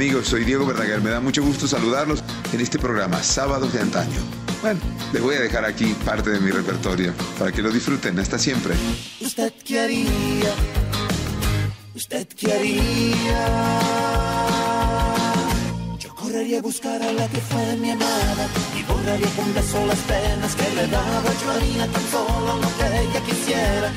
Amigos? Soy Diego Verdaguer. Me da mucho gusto saludarlos en este programa Sábados de Antaño. Bueno, les voy a dejar aquí parte de mi repertorio para que lo disfruten. Hasta siempre. ¿Usted qué haría? ¿Usted qué haría? Yo correría a buscar a la que fue mi amada y borraría con beso las penas que le daba. Yo haría tan solo lo que ella quisiera.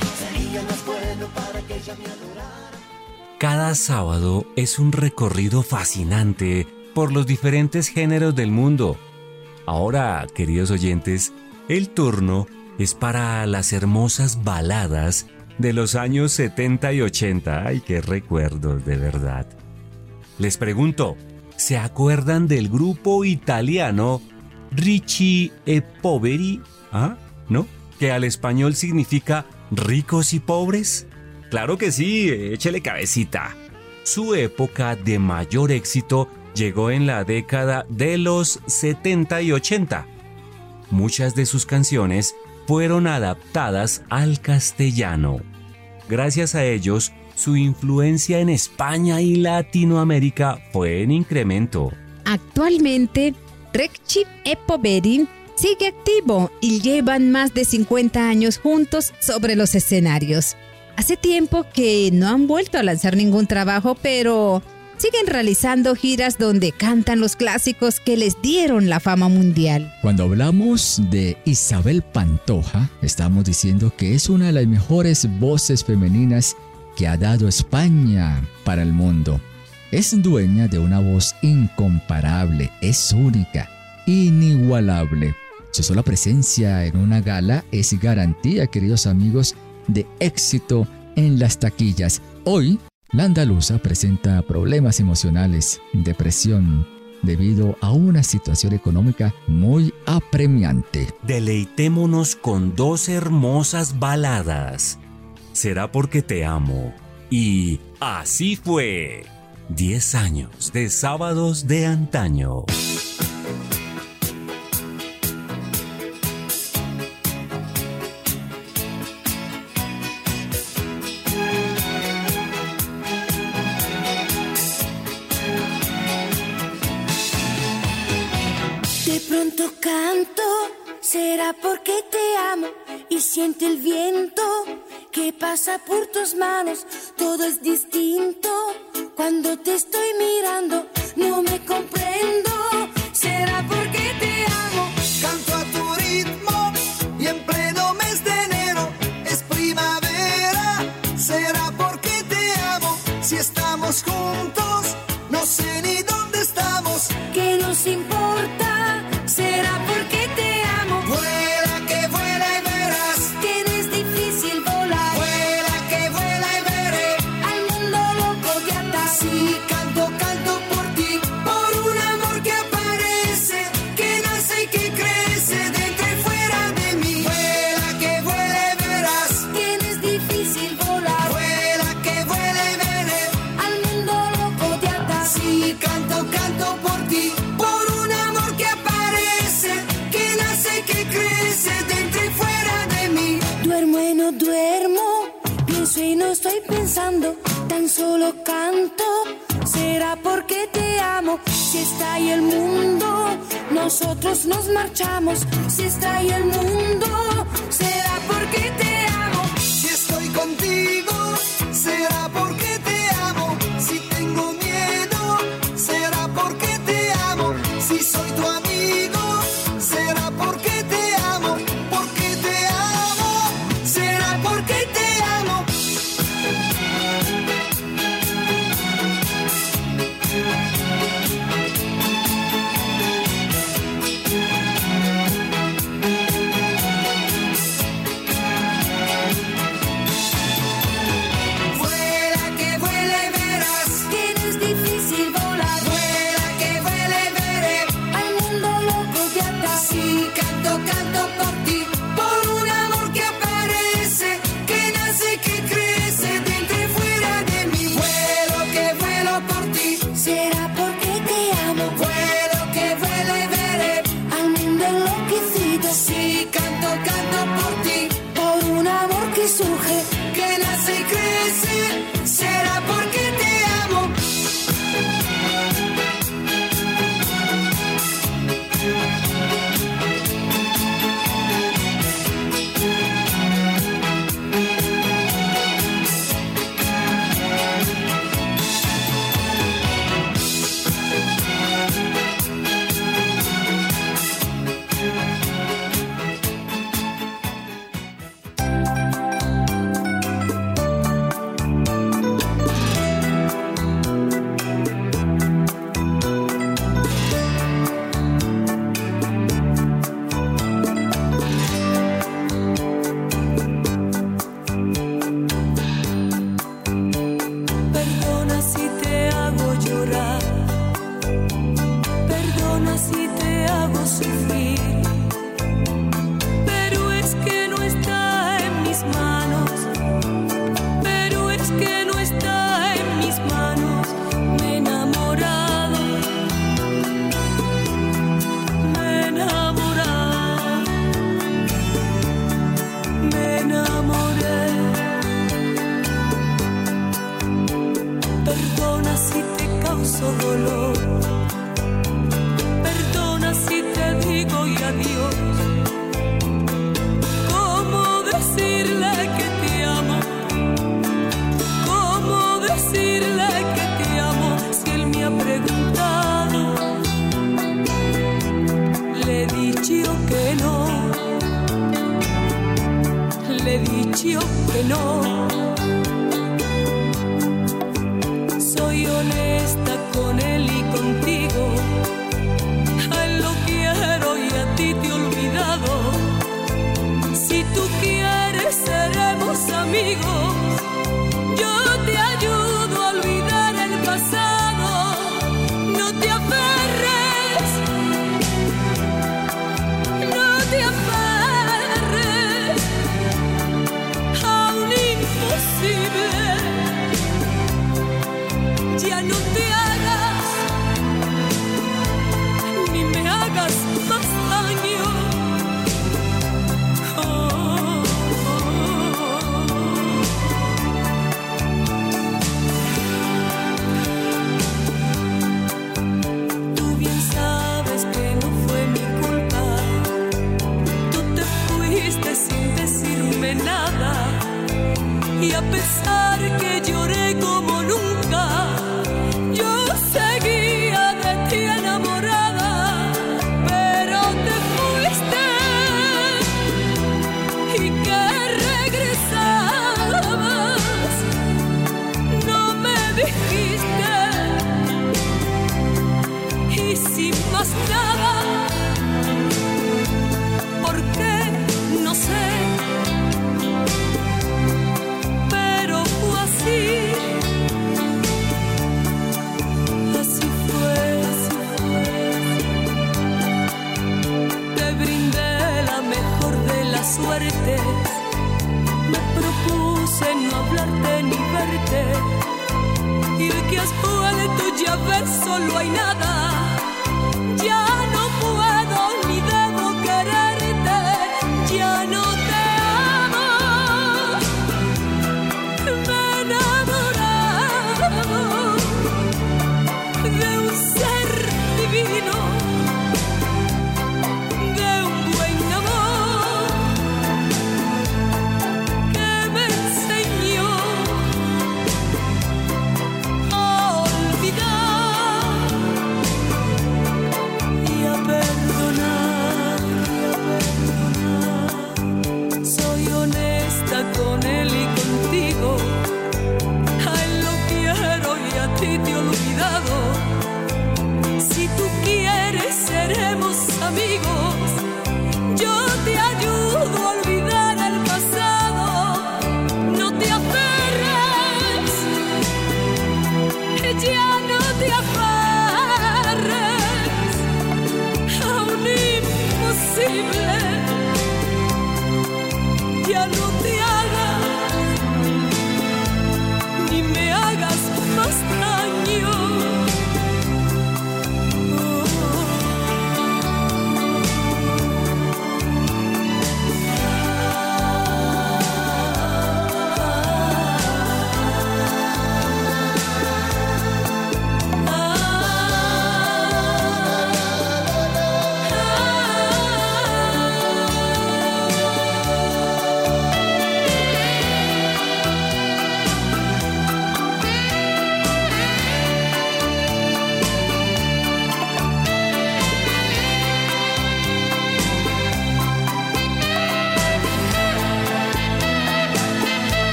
Cada sábado es un recorrido fascinante por los diferentes géneros del mundo. Ahora, queridos oyentes, el turno es para las hermosas baladas de los años 70 y 80. Ay, qué recuerdos, de verdad. Les pregunto, ¿se acuerdan del grupo italiano Ricci e Poveri? ¿Ah? ¿No? Que al español significa ricos y pobres. Claro que sí, échele cabecita. Su época de mayor éxito llegó en la década de los 70 y 80. Muchas de sus canciones fueron adaptadas al castellano. Gracias a ellos, su influencia en España y Latinoamérica fue en incremento. Actualmente, Recchi e Poveri sigue activo y llevan más de 50 años juntos sobre los escenarios. Hace tiempo que no han vuelto a lanzar ningún trabajo, pero siguen realizando giras donde cantan los clásicos que les dieron la fama mundial. Cuando hablamos de Isabel Pantoja, estamos diciendo que es una de las mejores voces femeninas que ha dado España para el mundo. Es dueña de una voz incomparable, es única, inigualable. Su sola presencia en una gala es garantía, queridos amigos, de éxito en las taquillas. Hoy, la andaluza presenta problemas emocionales, depresión, debido a una situación económica muy apremiante. Deleitémonos con dos hermosas baladas. Será porque te amo. Y así fue. 10 años de sábados de antaño. Canto, será porque te amo y siente el viento que pasa por tus manos. Todo es distinto cuando te estoy mirando. No me comprendo, será porque te amo. Canto a tu ritmo y en pleno mes de enero es primavera. Será porque te amo. Si estamos juntos, no sé ni dónde estamos. ¿Qué nos importa? No estoy pensando, tan solo canto. Será porque te amo, si está ahí el mundo, nosotros nos marchamos. Si está ahí el mundo, será porque te amo. Si estoy contigo, si te causo dolor. Perdona si te digo y adiós. ¿Cómo decirle que te amo? ¿Cómo decirle que te amo si él me ha preguntado? Le he dicho que no. Le he dicho que no. contigo. gotta another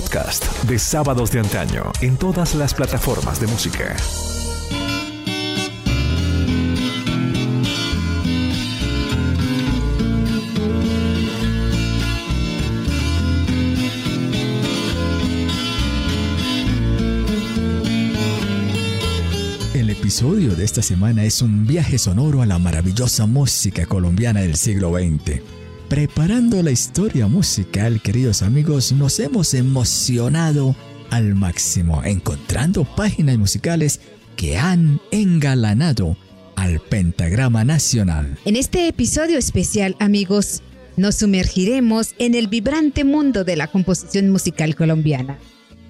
Podcast de Sábados de Antaño en todas las plataformas de música. El episodio de esta semana es un viaje sonoro a la maravillosa música colombiana del siglo XX. Preparando la historia musical, queridos amigos, nos hemos emocionado al máximo, encontrando páginas musicales que han engalanado al pentagrama nacional. En este episodio especial, amigos, nos sumergiremos en el vibrante mundo de la composición musical colombiana.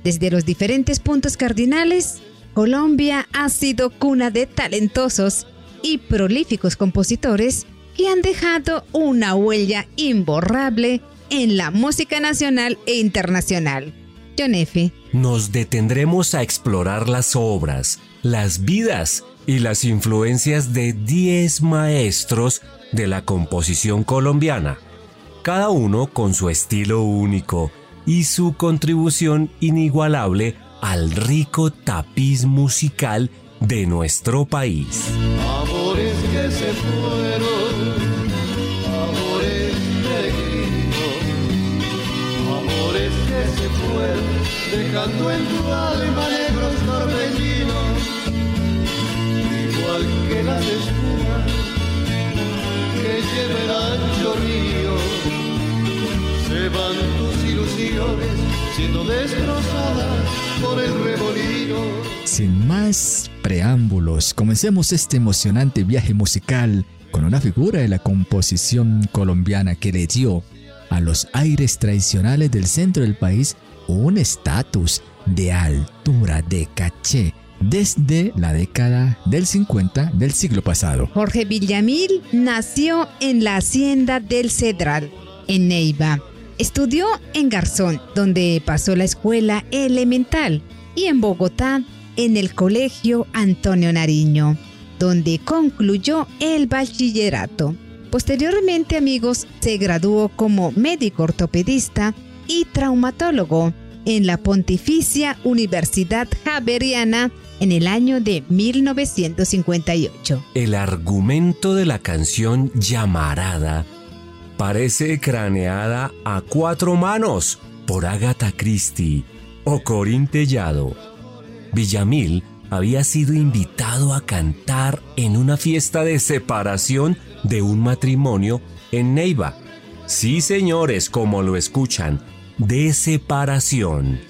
Desde los diferentes puntos cardinales, Colombia ha sido cuna de talentosos y prolíficos compositores que han dejado una huella imborrable en la música nacional e internacional. John F. Nos detendremos a explorar las obras, las vidas y las influencias de 10 maestros de la composición colombiana, cada uno con su estilo único y su contribución inigualable al rico tapiz musical de nuestro país. Amores que se fueron, dejando en tu alma negros torbellinos, igual que las espumas que lleva el ancho río, se van tus ilusiones siendo destrozadas por el remolino. Sin más preámbulos, comencemos este emocionante viaje musical con una figura de la composición colombiana que le dio a los aires tradicionales del centro del país un estatus de altura, de caché, desde la década del 50 del siglo pasado. Jorge Villamil nació en la hacienda del Cedral, en Neiva. Estudió en Garzón, donde pasó la escuela elemental, y en Bogotá, en el Colegio Antonio Nariño, donde concluyó el bachillerato. Posteriormente, amigos, se graduó como médico ortopedista y traumatólogo en la Pontificia Universidad Javeriana en el año de 1958. El argumento de la canción Llamarada parece craneada a cuatro manos por Agatha Christie o Corín Tellado. Villamil había sido invitado a cantar en una fiesta de separación de un matrimonio en Neiva. Sí, señores, como lo escuchan, de separación.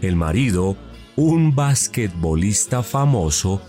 El marido, un basquetbolista famoso,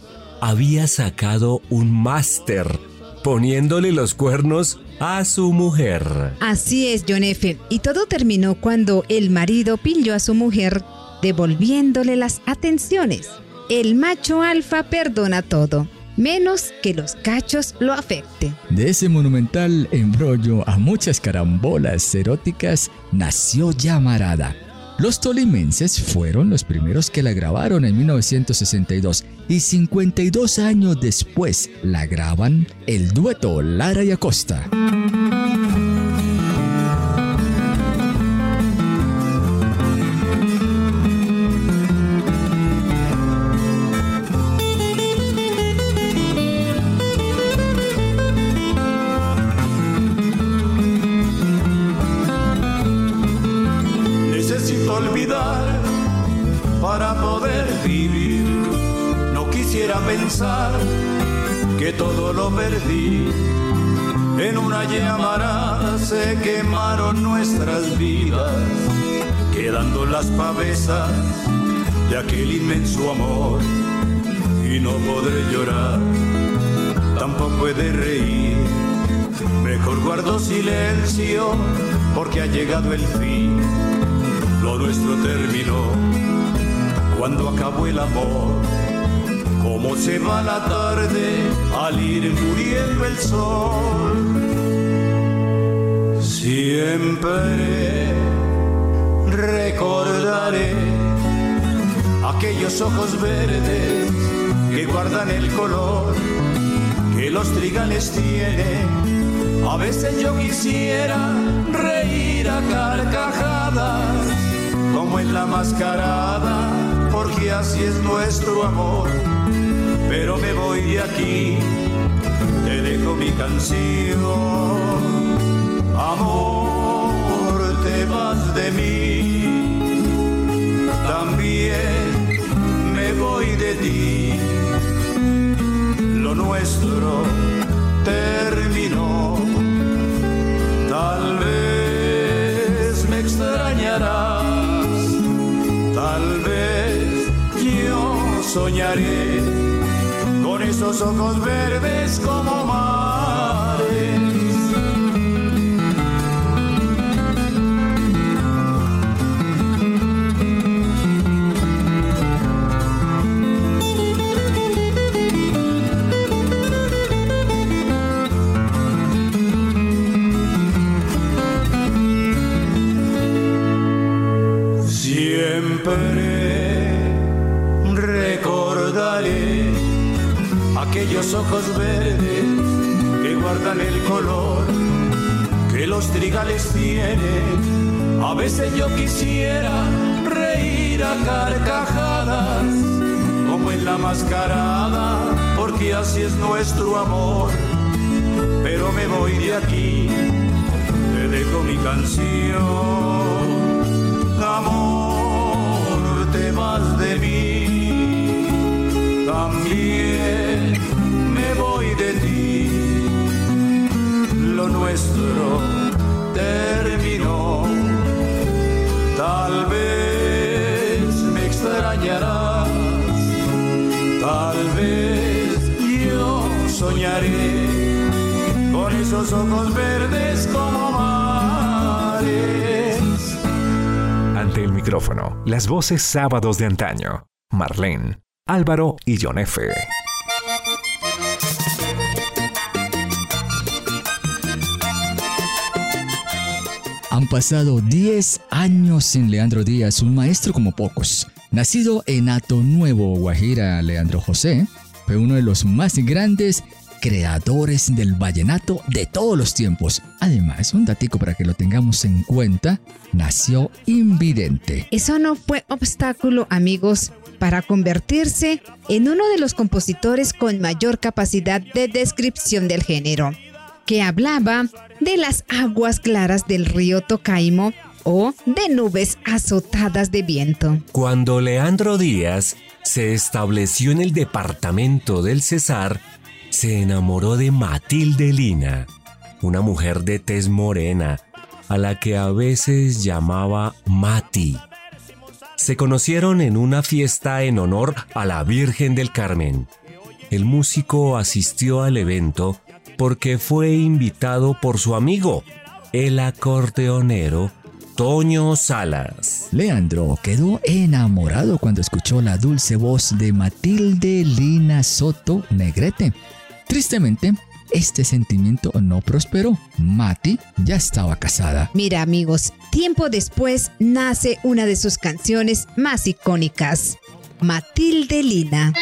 había sacado un máster poniéndole los cuernos a su mujer. Así es, John F. Y todo terminó cuando el marido pilló a su mujer devolviéndole las atenciones. El macho alfa perdona todo, menos que los cachos lo afecten. De ese monumental embrollo a muchas carambolas eróticas nació Llamarada. Los tolimenses fueron los primeros que la grabaron en 1962 y 52 años después la graban el dueto Lara y Acosta. De aquel inmenso amor. Y no podré llorar, tampoco he de reír. Mejor guardo silencio porque ha llegado el fin lo nuestro terminó cuando acabó el amor. Como se va la tarde al ir muriendo el sol. Siempre recordaré aquellos ojos verdes que guardan el color que los trigales tienen. A veces yo quisiera reír a carcajadas, como en la mascarada, porque así es nuestro amor. Pero me voy de aquí, te dejo mi canción. Amor, te vas de mí, también me voy de ti. Lo nuestro terminó. Tal vez me extrañarás, tal vez yo soñaré con esos ojos verdes como aquellos ojos verdes que guardan el color que los trigales tienen. A veces yo quisiera reír a carcajadas como en la mascarada, porque así es nuestro amor. Pero me voy de aquí, te dejo mi canción. Amor, te vas de mí, también de ti. Lo nuestro terminó, tal vez me extrañarás, tal vez yo soñaré con esos ojos verdes como mares. Ante el micrófono, las voces sábados de antaño. Marlene, Álvaro y John F. Pasado 10 años sin Leandro Díaz, un maestro como pocos. Nacido en Ato Nuevo, Guajira, Leandro José fue uno de los más grandes creadores del vallenato de todos los tiempos. Además, un datico para que lo tengamos en cuenta, nació invidente. Eso no fue obstáculo, amigos, para convertirse en uno de los compositores con mayor capacidad de descripción del género, que hablaba de las aguas claras del río Tocaimo o de nubes azotadas de viento. Cuando Leandro Díaz se estableció en el departamento del Cesar, se enamoró de Matilde Lina, una mujer de tez morena, a la que a veces llamaba Mati. Se conocieron en una fiesta en honor a la Virgen del Carmen. El músico asistió al evento porque fue invitado por su amigo, el acordeonero Toño Salas. Leandro quedó enamorado cuando escuchó la dulce voz de Matilde Lina Soto Negrete. Tristemente, este sentimiento no prosperó. Mati ya estaba casada. Mira amigos, tiempo después nace una de sus canciones más icónicas, Matilde Lina.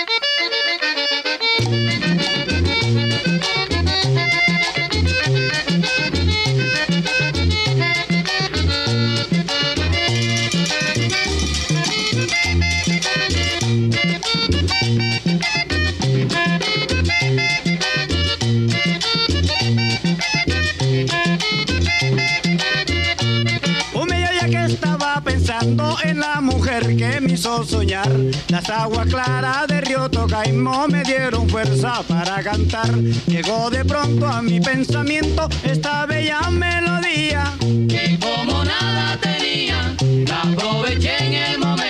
En la mujer que me hizo soñar. Las aguas claras de Río Tocaimo me dieron fuerza para cantar. Llegó de pronto a mi pensamiento esta bella melodía. Y como nada tenía, la aproveché en el momento.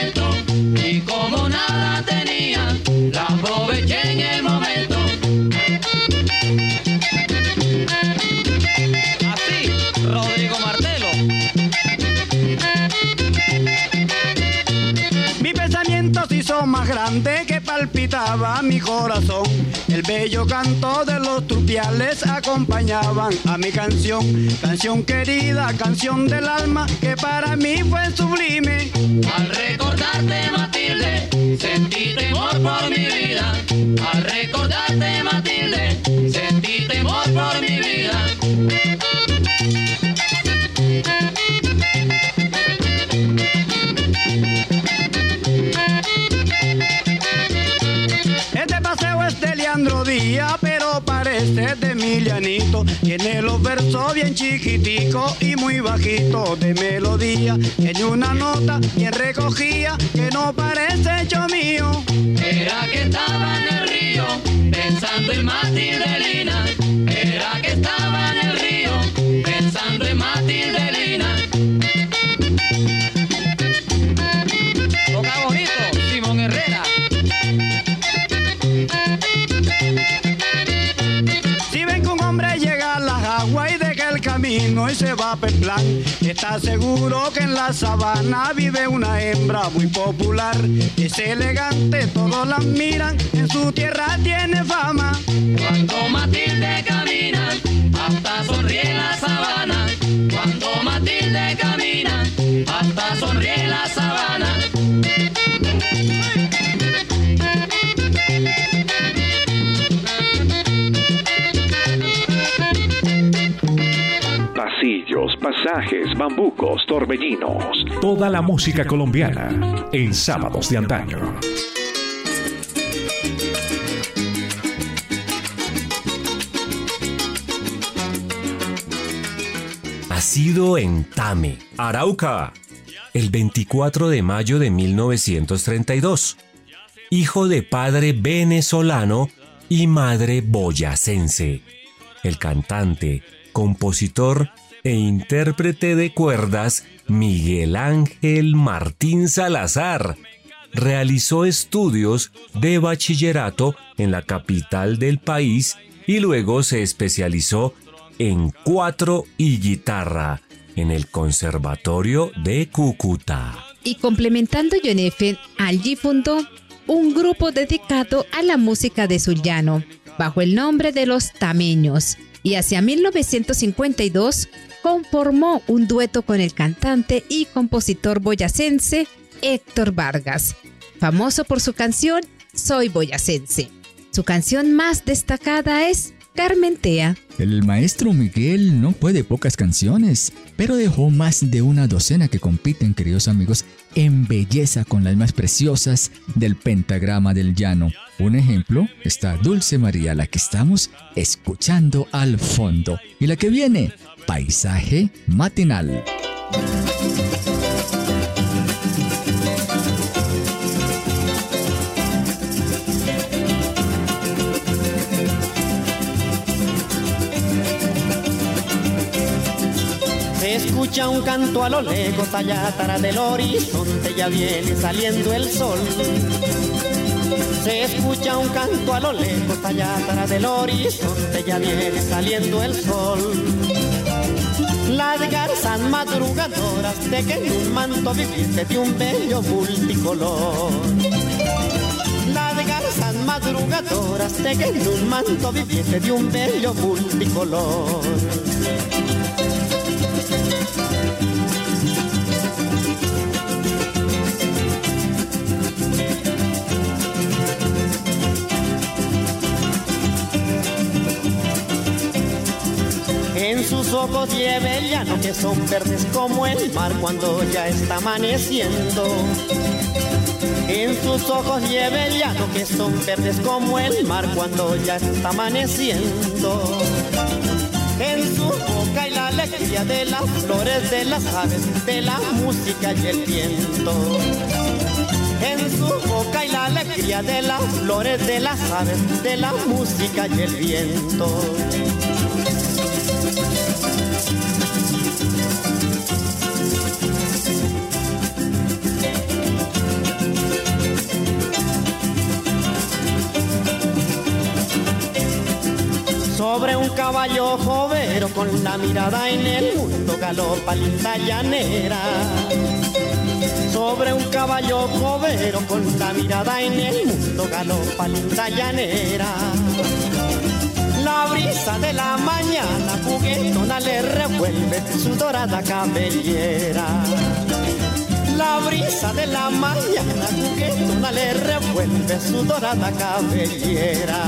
Más grande que palpitaba mi corazón. El bello canto de los trupiales acompañaban a mi canción, canción querida, canción del alma que para mí fue sublime. Al recordarte Matilde, sentí temor por mi vida. Al recordarte Matilde, sentí temor por mi vida. Leandro Díaz, pero parece de Emilianito. Tiene los versos bien chiquiticos y muy bajitos de melodía. Tiene una nota bien recogía que no parece hecho mío. Era que estaba en el río, pensando en Matildelina. Era que estaba en el río, pensando en Matildelina. Llega a las aguas y deja el camino y se va a plan, está seguro que en la sabana vive una hembra muy popular. Es elegante, todos la miran, en su tierra tiene fama. Cuando Matilde camina, hasta sonríe la sabana. Pasajes, bambucos, torbellinos. Toda la música colombiana en sábados de antaño. Nacido en Tame, Arauca, el 24 de mayo de 1932. Hijo de padre venezolano y madre boyacense. El cantante, compositor e intérprete de cuerdas Miguel Ángel Martín Salazar realizó estudios de bachillerato en la capital del país y luego se especializó en cuatro y guitarra en el Conservatorio de Cúcuta. Y complementando Yonefe, allí fundó un grupo dedicado a la música de su llano, bajo el nombre de los Tameños, y hacia 1952 conformó un dueto con el cantante y compositor boyacense Héctor Vargas, famoso por su canción Soy boyacense. Su canción más destacada es Carmentea. El maestro Miguel no puede pocas canciones, pero dejó más de una docena que compiten, queridos amigos, en belleza con las más preciosas del pentagrama del llano. Un ejemplo está Dulce María, la que estamos escuchando al fondo. Y la que viene, Paisaje Matinal. Se escucha un canto a lo lejos, allá atrás del horizonte ya viene saliendo el sol. Se escucha un canto a lo lejos, allá atrás del horizonte ya viene saliendo el sol. Las garzas madrugadoras tejen un manto viviente de un bello multicolor. Las garzas madrugadoras tejen un manto viviente de un bello multicolor. En sus ojos lleva el llano que son verdes como el mar cuando ya está amaneciendo. En sus ojos lleva el llano que son verdes como el mar cuando ya está amaneciendo. En su boca y la alegría de las flores, de las aves, de la música y el viento. En su boca y la alegría de las flores, de las aves, de la música y el viento. Sobre un caballo jovero con la mirada en el mundo galopa linda llanera. sobre un caballo cobero con la mirada en el mundo galopa linda llanera. La brisa de la mañana juguetona le revuelve su dorada cabellera. La brisa de la mañana juguetona le revuelve su dorada cabellera.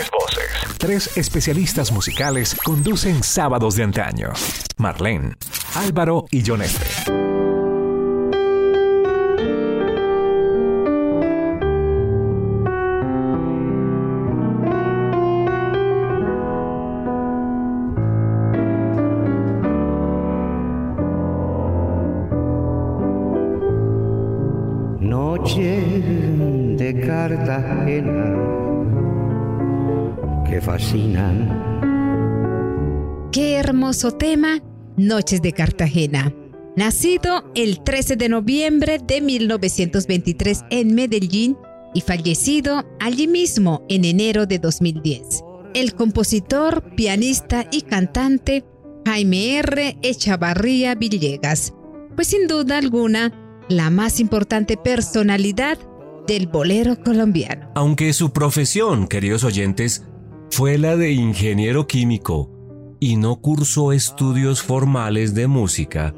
Tres voces. Tres especialistas musicales conducen sábados de antaño. Marlene, Álvaro y John. Tema, Noches de Cartagena. Nacido el 13 de noviembre de 1923 en Medellín y fallecido allí mismo en enero de 2010. El compositor, pianista y cantante Jaime R. Echavarría Villegas, pues sin duda alguna la más importante personalidad del bolero colombiano. Aunque su profesión, queridos oyentes, fue la de ingeniero químico y no cursó estudios formales de música,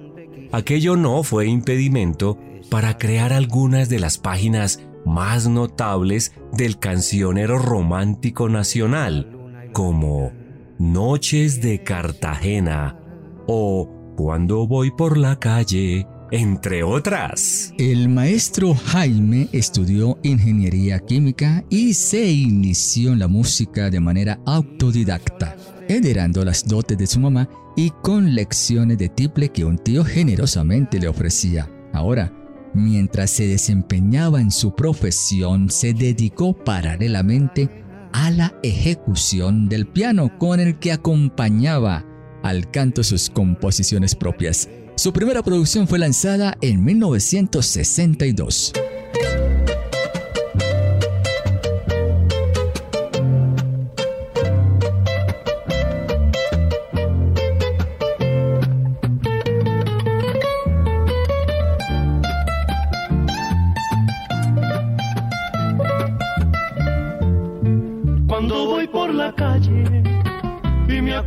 aquello no fue impedimento para crear algunas de las páginas más notables del cancionero romántico nacional, como Noches de Cartagena o Cuando voy por la calle, entre otras. El maestro Jaime estudió ingeniería química y se inició en la música de manera autodidacta, heredando las dotes de su mamá y con lecciones de tiple que un tío generosamente le ofrecía. Ahora, mientras se desempeñaba en su profesión, se dedicó paralelamente a la ejecución del piano con el que acompañaba al canto sus composiciones propias. Su primera producción fue lanzada en 1962.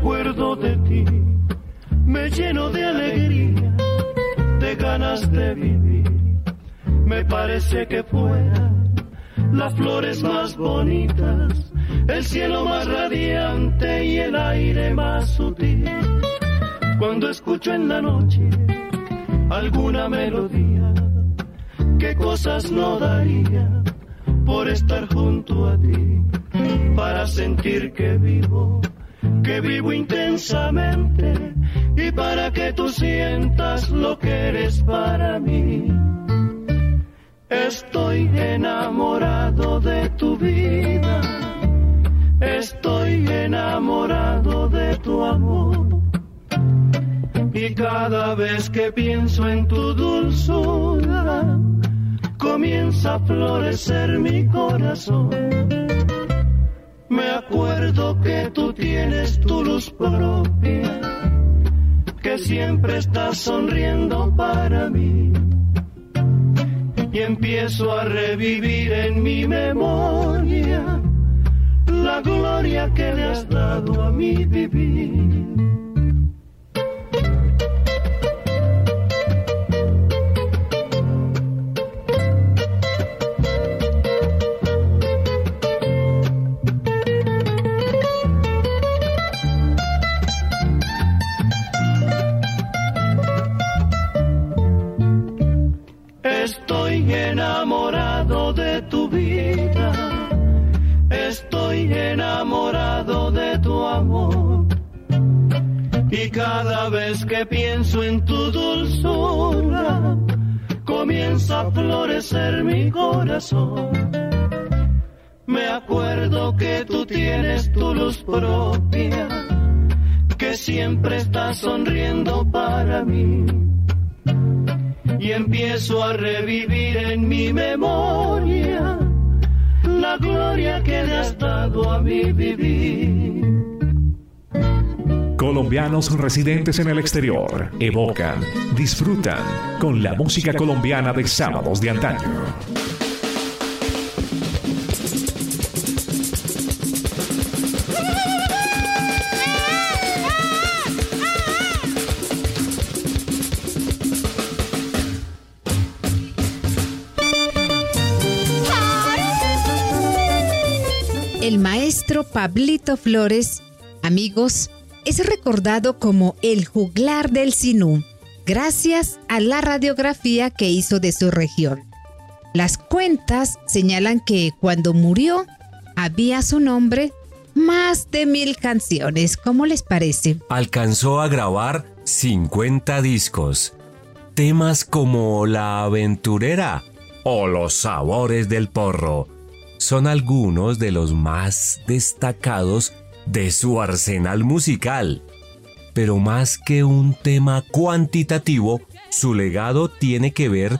Acuerdo de ti, me lleno de alegría, de ganas de vivir. Me parece que fueran las flores más bonitas, el cielo más radiante y el aire más sutil. Cuando escucho en la noche alguna melodía, qué cosas no daría por estar junto a ti, para sentir que vivo, que vivo intensamente y para que tú sientas lo que eres para mí. Estoy enamorado de tu vida, estoy enamorado de tu amor. Y cada vez que pienso en tu dulzura, comienza a florecer mi corazón. Me acuerdo que tú tienes tu luz propia, que siempre estás sonriendo para mí. Y empiezo a revivir en mi memoria la gloria que le has dado a mi vivir. Enamorado de tu amor. Y cada vez que pienso en tu dulzura, comienza a florecer mi corazón. Me acuerdo que tú tienes tu luz propia, que siempre estás sonriendo para mí y empiezo a revivir en mi memoria la gloria que le has dado a mi vivir. Colombianos residentes en el exterior evocan, disfrutan con la música colombiana de sábados de antaño. Pablito Flores, amigos, es recordado como el juglar del Sinú, gracias a la radiografía que hizo de su región. Las cuentas señalan que cuando murió había su nombre más de mil canciones. ¿Cómo les parece? Alcanzó a grabar 50 discos. Temas como La aventurera o Los sabores del porro son algunos de los más destacados de su arsenal musical. Pero más que un tema cuantitativo, su legado tiene que ver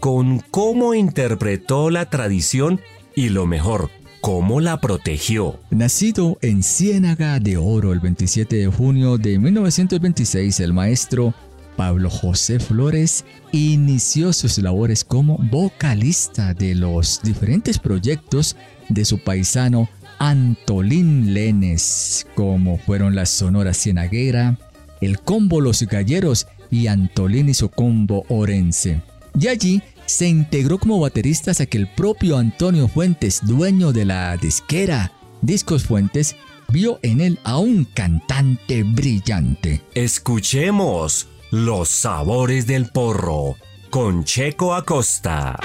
con cómo interpretó la tradición y lo mejor, cómo la protegió. Nacido en Ciénaga de Oro el 27 de junio de 1926, el maestro Pablo José Flores inició sus labores como vocalista de los diferentes proyectos de su paisano Antolín Lenes, como fueron la Sonora Cienaguera, el Combo Los Galleros y Antolín y su Combo Orense. Y allí se integró como baterista hasta que el propio Antonio Fuentes, dueño de la disquera Discos Fuentes, vio en él a un cantante brillante. Escuchemos Los sabores del porro con Checo Acosta.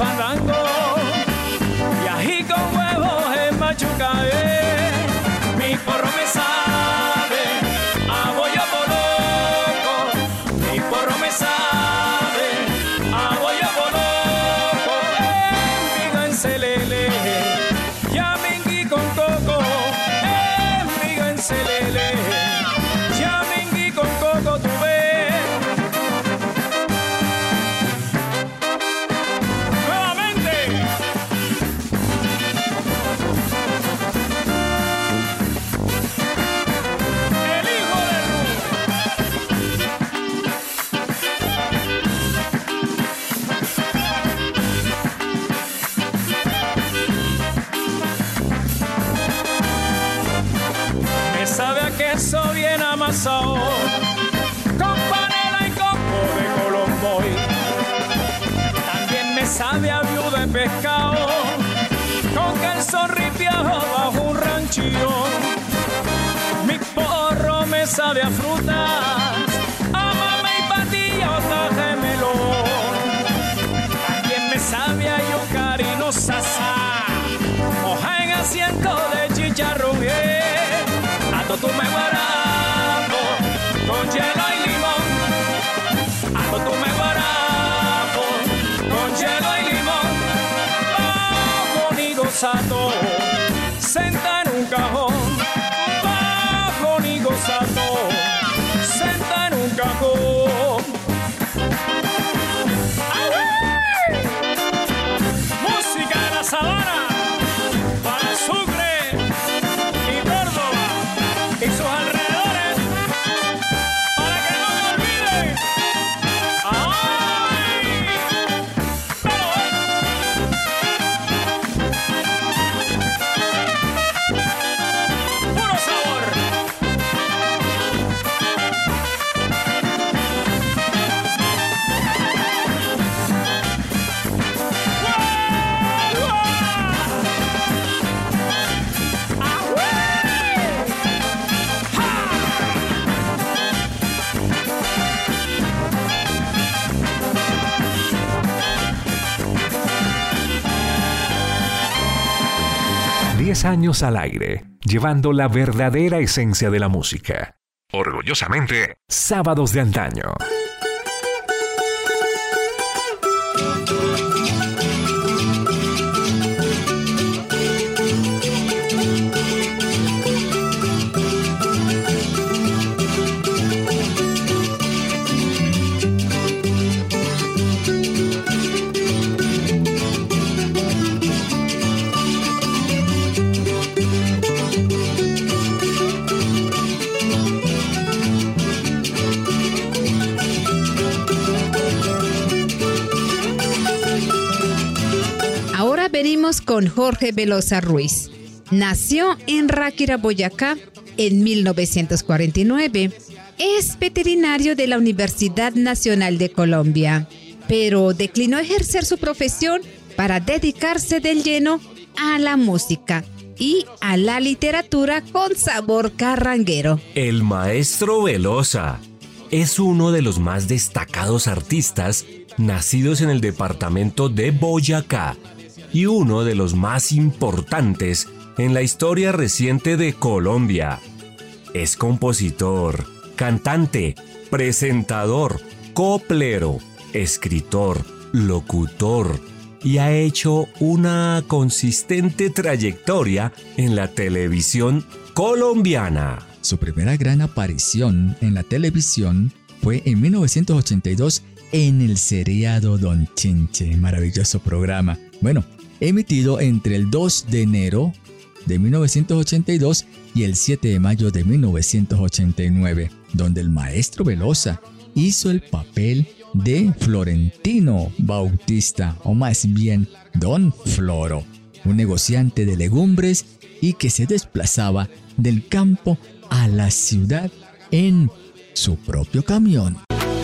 Fandango, pescado, con queso ripiado bajo un ranchillo. Mi porro me sabe a frutas, a mame y patillota de melón. También me sabe a yucarino sasa, moja en asiento de chicharrón. eh. A tu me 10 años al aire, llevando la verdadera esencia de la música. Orgullosamente, Sábados de Antaño. Jorge Velosa Ruiz. Nació en Ráquira, Boyacá, en 1949. Es veterinario de la Universidad Nacional de Colombia, pero declinó ejercer su profesión para dedicarse del lleno a la música y a la literatura con sabor carranguero. El maestro Velosa es uno de los más destacados artistas nacidos en el departamento de Boyacá y uno de los más importantes en la historia reciente de Colombia. Es compositor, cantante, presentador, coplero, escritor, locutor y ha hecho una consistente trayectoria en la televisión colombiana. Su primera gran aparición en la televisión fue en 1982 en el seriado Don Chinche, maravilloso programa. Bueno, emitido entre el 2 de enero de 1982 y el 7 de mayo de 1989, donde el maestro Velosa hizo el papel de Florentino Bautista, o más bien Don Floro, un negociante de legumbres y que se desplazaba del campo a la ciudad en su propio camión.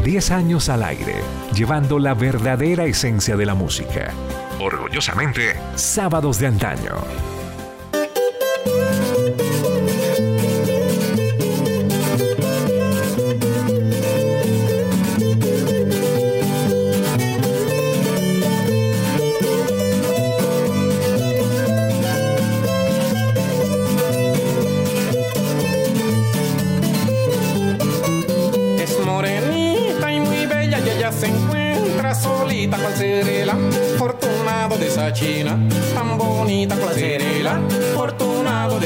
10 años al aire, llevando la verdadera esencia de la música. Orgullosamente, Sábados de Antaño.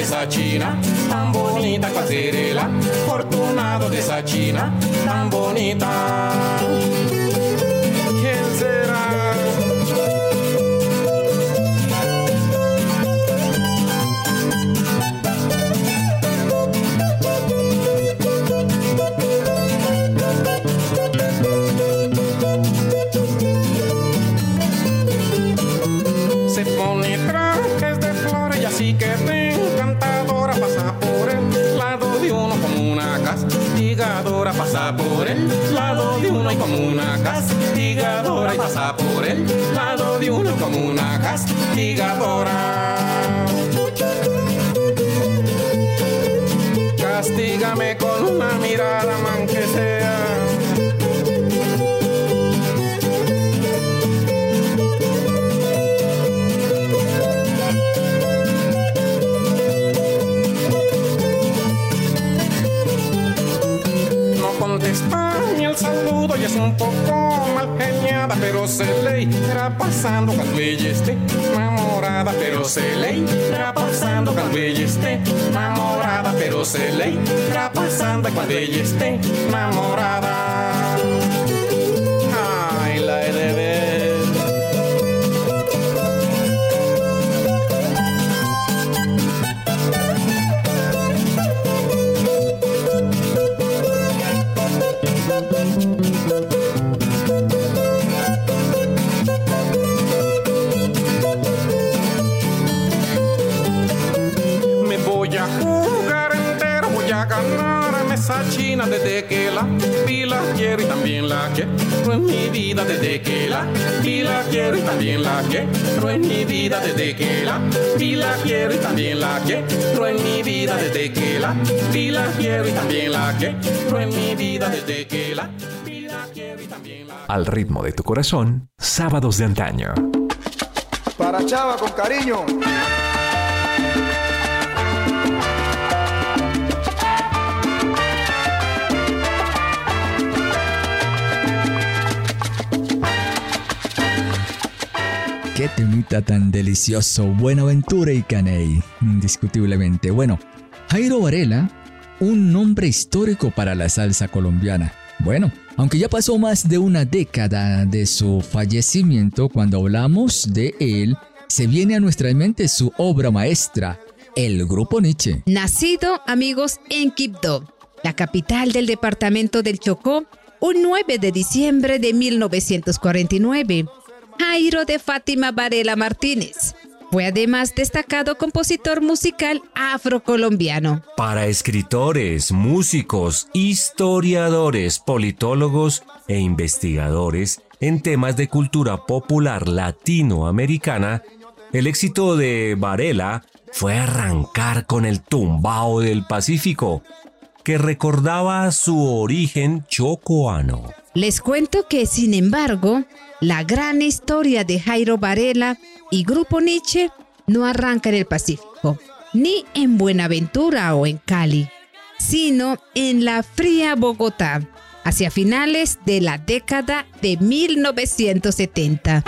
Esa china, tan bonita cual Cerela, fortunado de esa china, tan bonita. Pasa por el lado de uno como una castigadora. Castígame con una mirada, man. No contesta ni el saludo y es un poco pero se le irá pasando cuando ella esté enamorada, pero se le irá pasando cuando ella esté enamorada, pero se le irá pasando cuando ella esté enamorada. Vida desde que la vi la quiero y también la quiero en mi vida desde que la vi la quiero y también la quiero en mi vida desde que la vi la quiero y también la quiero en mi vida desde que la vi la quiero y también la Al ritmo de tu corazón, sábados de antaño. Para Chava con cariño. Qué temita tan delicioso, Buenaventura y Caney, indiscutiblemente. Bueno, Jairo Varela, un nombre histórico para la salsa colombiana. Bueno, aunque ya pasó más de una década de su fallecimiento, cuando hablamos de él, se viene a nuestra mente su obra maestra, el Grupo Nietzsche. Nacido, amigos, en Quibdó, la capital del departamento del Chocó, un 9 de diciembre de 1949. Jairo de Fátima Varela Martínez. Fue además destacado compositor musical afrocolombiano. Para escritores, músicos, historiadores, politólogos e investigadores en temas de cultura popular latinoamericana, el éxito de Varela fue arrancar con el tumbao del Pacífico, que recordaba su origen chocoano. Les cuento que, sin embargo, la gran historia de Jairo Varela y Grupo Nietzsche no arranca en el Pacífico, ni en Buenaventura o en Cali, sino en la fría Bogotá, hacia finales de la década de 1970.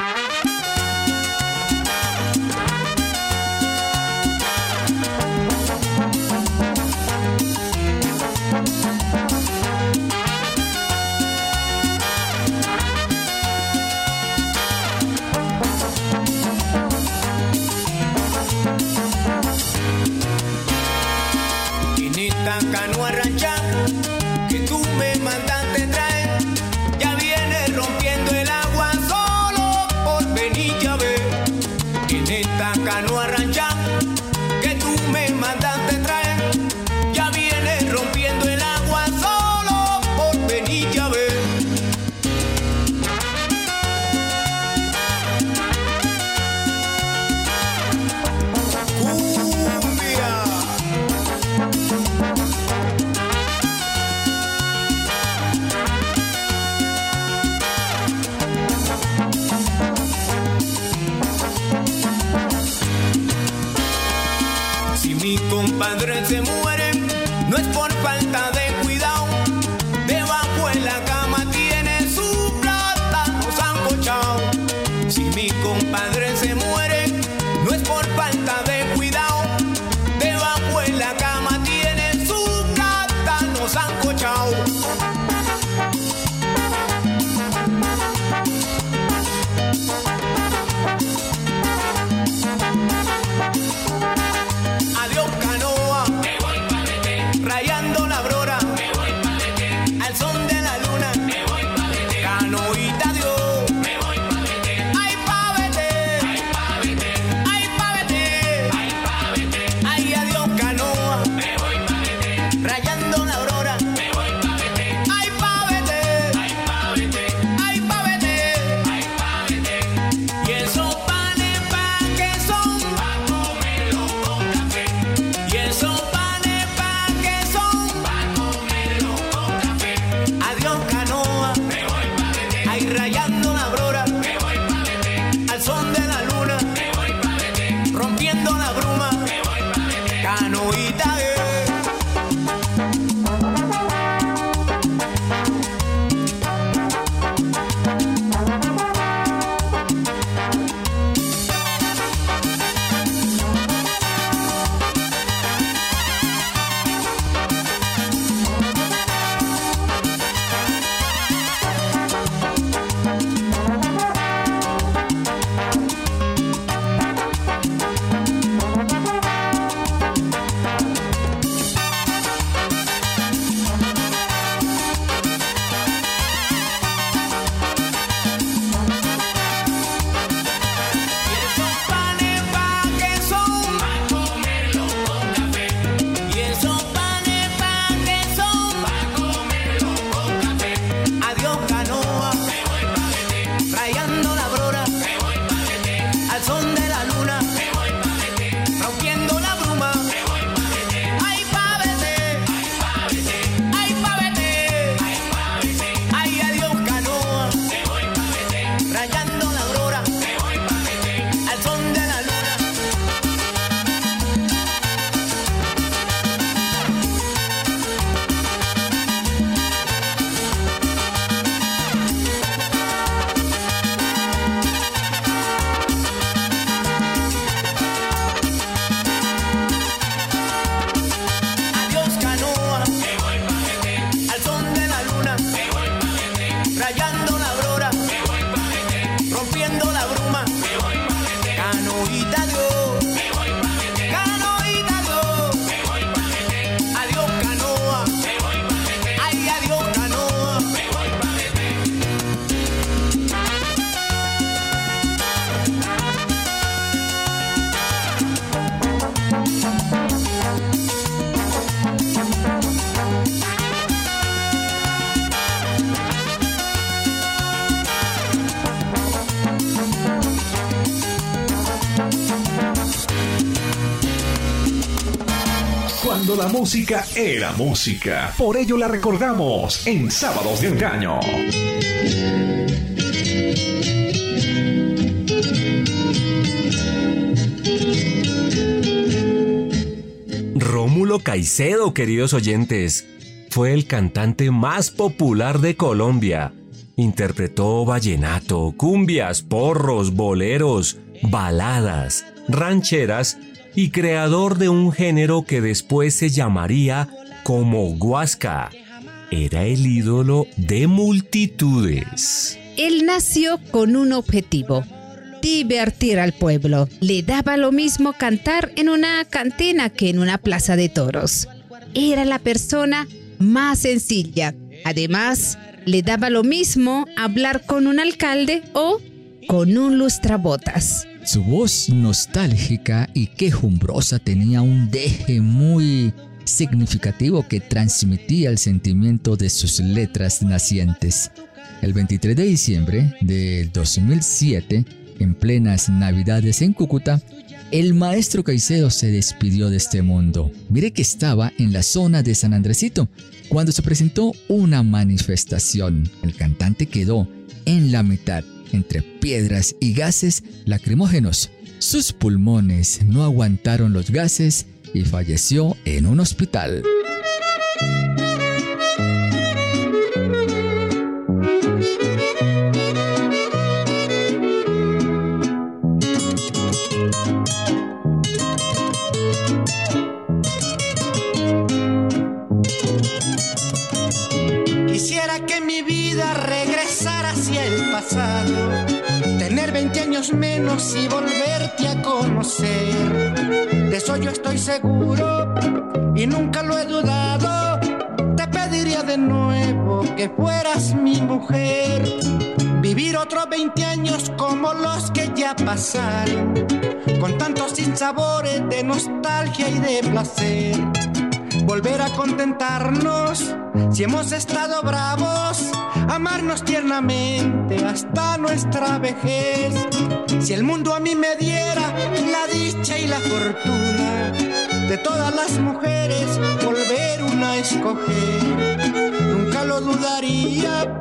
Era música. Por ello la recordamos en Sábados de Engaño. Rómulo Caicedo, queridos oyentes, fue el cantante más popular de Colombia. Interpretó vallenato, cumbias, porros, boleros, baladas, rancheras y creador de un género que después se llamaría como Huasca. Era el ídolo de multitudes. Él nació con un objetivo, divertir al pueblo. Le daba lo mismo cantar en una cantina que en una plaza de toros. Era la persona más sencilla. Además, le daba lo mismo hablar con un alcalde o con un lustrabotas. Su voz nostálgica y quejumbrosa tenía un deje muy significativo que transmitía el sentimiento de sus letras nacientes. El 23 de diciembre del 2007, en plenas Navidades en Cúcuta, el maestro Caicedo se despidió de este mundo. Mire que estaba en la zona de San Andresito cuando se presentó una manifestación. El cantante quedó en la mitad entre piedras y gases lacrimógenos. Sus pulmones no aguantaron los gases y falleció en un hospital. Tener 20 años menos y volverte a conocer. De eso yo estoy seguro y nunca lo he dudado. Te pediría de nuevo que fueras mi mujer. Vivir otros 20 años como los que ya pasaron, con tantos sinsabores de nostalgia y de placer volver a contentarnos si hemos estado bravos, amarnos tiernamente hasta nuestra vejez. Si el mundo a mí me diera la dicha y la fortuna de todas las mujeres, volver una a escoger, nunca lo dudaría,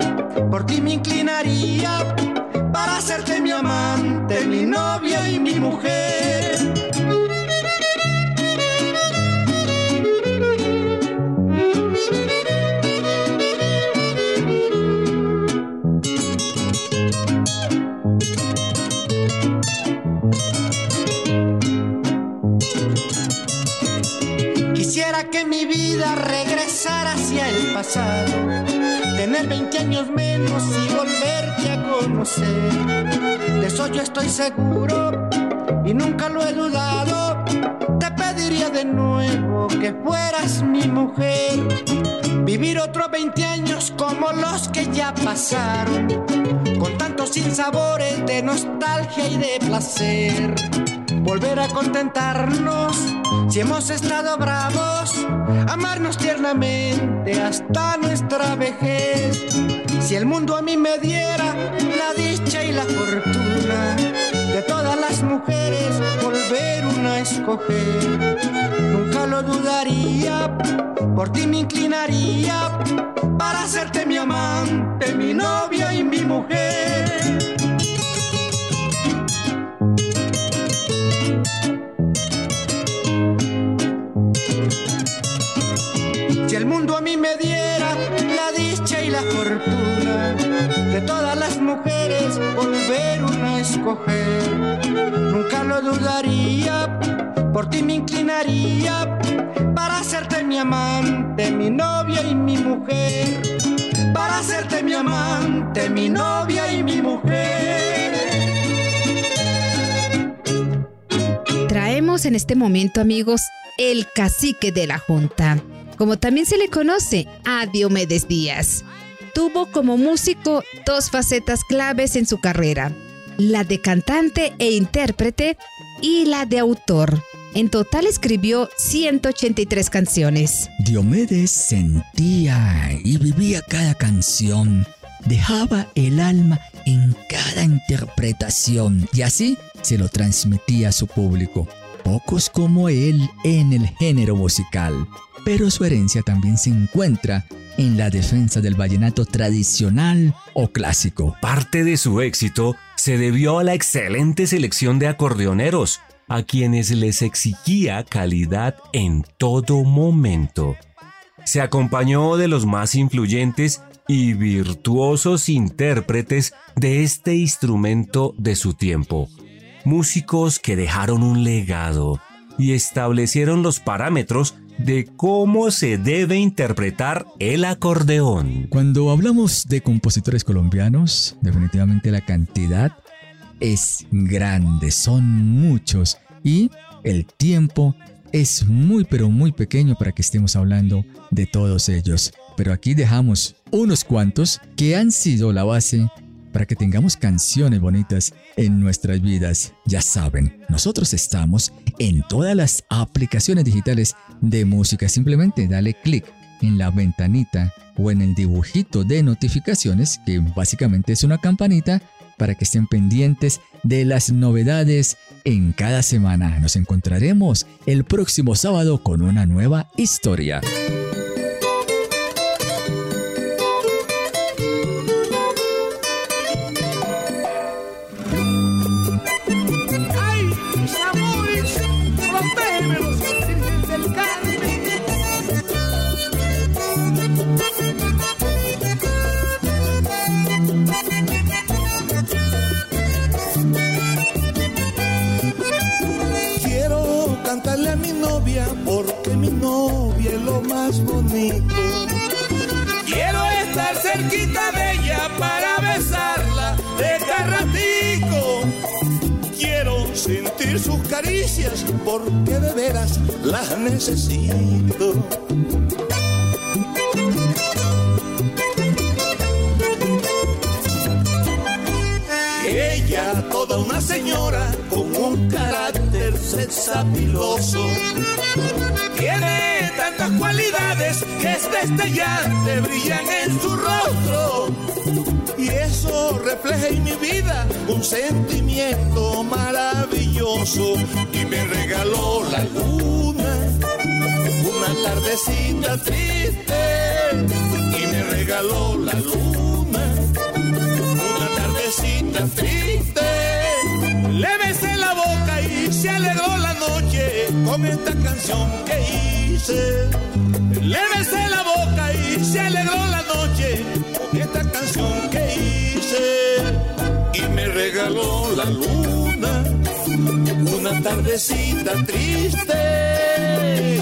por ti me inclinaría para hacerte mi amante, mi novia y mi mujer. Que mi vida regresara hacia el pasado, tener 20 años menos y volverte a conocer. De eso yo estoy seguro y nunca lo he dudado. Te pediría de nuevo que fueras mi mujer. Vivir otros 20 años como los que ya pasaron, con tantos sinsabores de nostalgia y de placer volver a contentarnos si hemos estado bravos, amarnos tiernamente hasta nuestra vejez. Si el mundo a mí me diera la dicha y la fortuna de todas las mujeres, volver una a escoger, nunca lo dudaría, por ti me inclinaría para hacerte mi amante, mi novia y mi mujer. Mundo a mí me diera la dicha y la fortuna de todas las mujeres, volver una a escoger, nunca lo dudaría, por ti me inclinaría para hacerte mi amante, mi novia y mi mujer, para hacerte mi amante, mi novia y mi mujer. Traemos en este momento, amigos, el cacique de la Junta, como también se le conoce a Diomedes Díaz. Tuvo como músico dos facetas claves en su carrera, la de cantante e intérprete y la de autor. En total escribió 183 canciones. Diomedes sentía y vivía cada canción, dejaba el alma en cada interpretación y así se lo transmitía a su público. Pocos como él en el género musical. Pero su herencia también se encuentra en la defensa del vallenato tradicional o clásico. Parte de su éxito se debió a la excelente selección de acordeoneros, a quienes les exigía calidad en todo momento. Se acompañó de los más influyentes y virtuosos intérpretes de este instrumento de su tiempo, músicos que dejaron un legado y establecieron los parámetros de cómo se debe interpretar el acordeón. Cuando hablamos de compositores colombianos, definitivamente la cantidad es grande, son muchos y el tiempo es muy pero muy pequeño para que estemos hablando de todos ellos. Pero aquí dejamos unos cuantos que han sido la base para que tengamos canciones bonitas en nuestras vidas. Ya saben, nosotros estamos en todas las aplicaciones digitales de música. Simplemente dale clic en la ventanita o en el dibujito de notificaciones, que básicamente es una campanita, para que estén pendientes de las novedades en cada semana. Nos encontraremos el próximo sábado con una nueva historia. Lo más bonito. Quiero estar cerquita de ella para besarla de carratico. Quiero sentir sus caricias porque de veras las necesito. Ella, toda una señora con un carácter sexapiloso. Tiene tantas cualidades que es destellante, brillan en su rostro. Y eso refleja en mi vida un sentimiento maravilloso. Y me regaló la luna, una tardecita triste. Y me regaló la luna, una tardecita triste. Alegró la noche con esta canción que hice. Le besé la boca y se alegró la noche con esta canción que hice. Y me regaló la luna, una tardecita triste.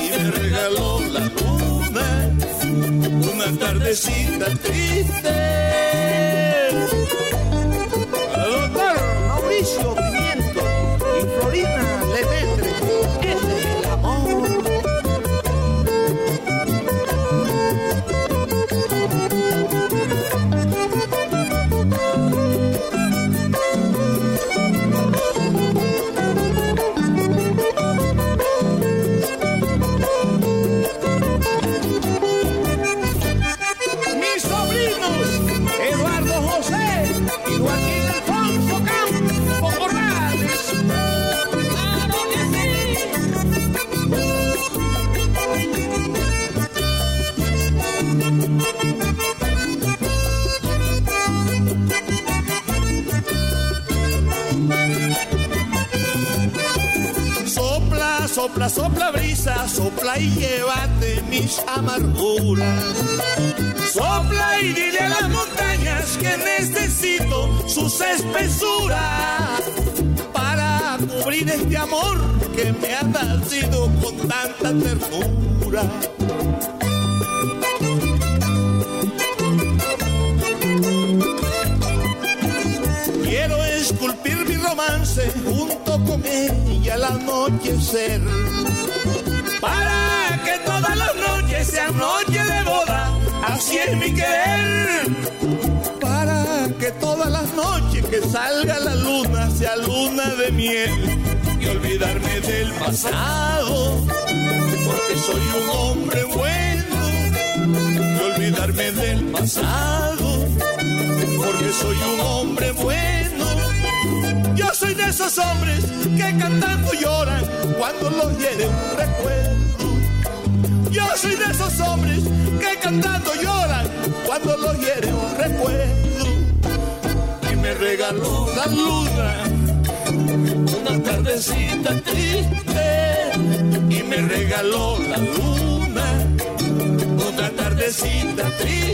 Y me regaló la luna, una tardecita triste. Mauricio Pimiento y Florina Sopla, sopla, brisa, sopla y llévate mis amarguras. Sopla y dile a las montañas que necesito sus espesuras para cubrir este amor que me ha nacido con tanta ternura. Quiero esculpir mi romance ella al anochecer. para que todas las noches sean noches de boda. Así es mi querer. Para que todas las noches que salga la luna sea luna de miel y olvidarme del pasado, porque soy un hombre bueno. Y olvidarme del pasado, porque soy un hombre bueno. Soy de esos hombres que cantando lloran cuando los hiere un recuerdo. Yo soy de esos hombres que cantando lloran cuando lo hiere un recuerdo. Y me regaló la luna una tardecita triste. Y me regaló la luna una tardecita triste.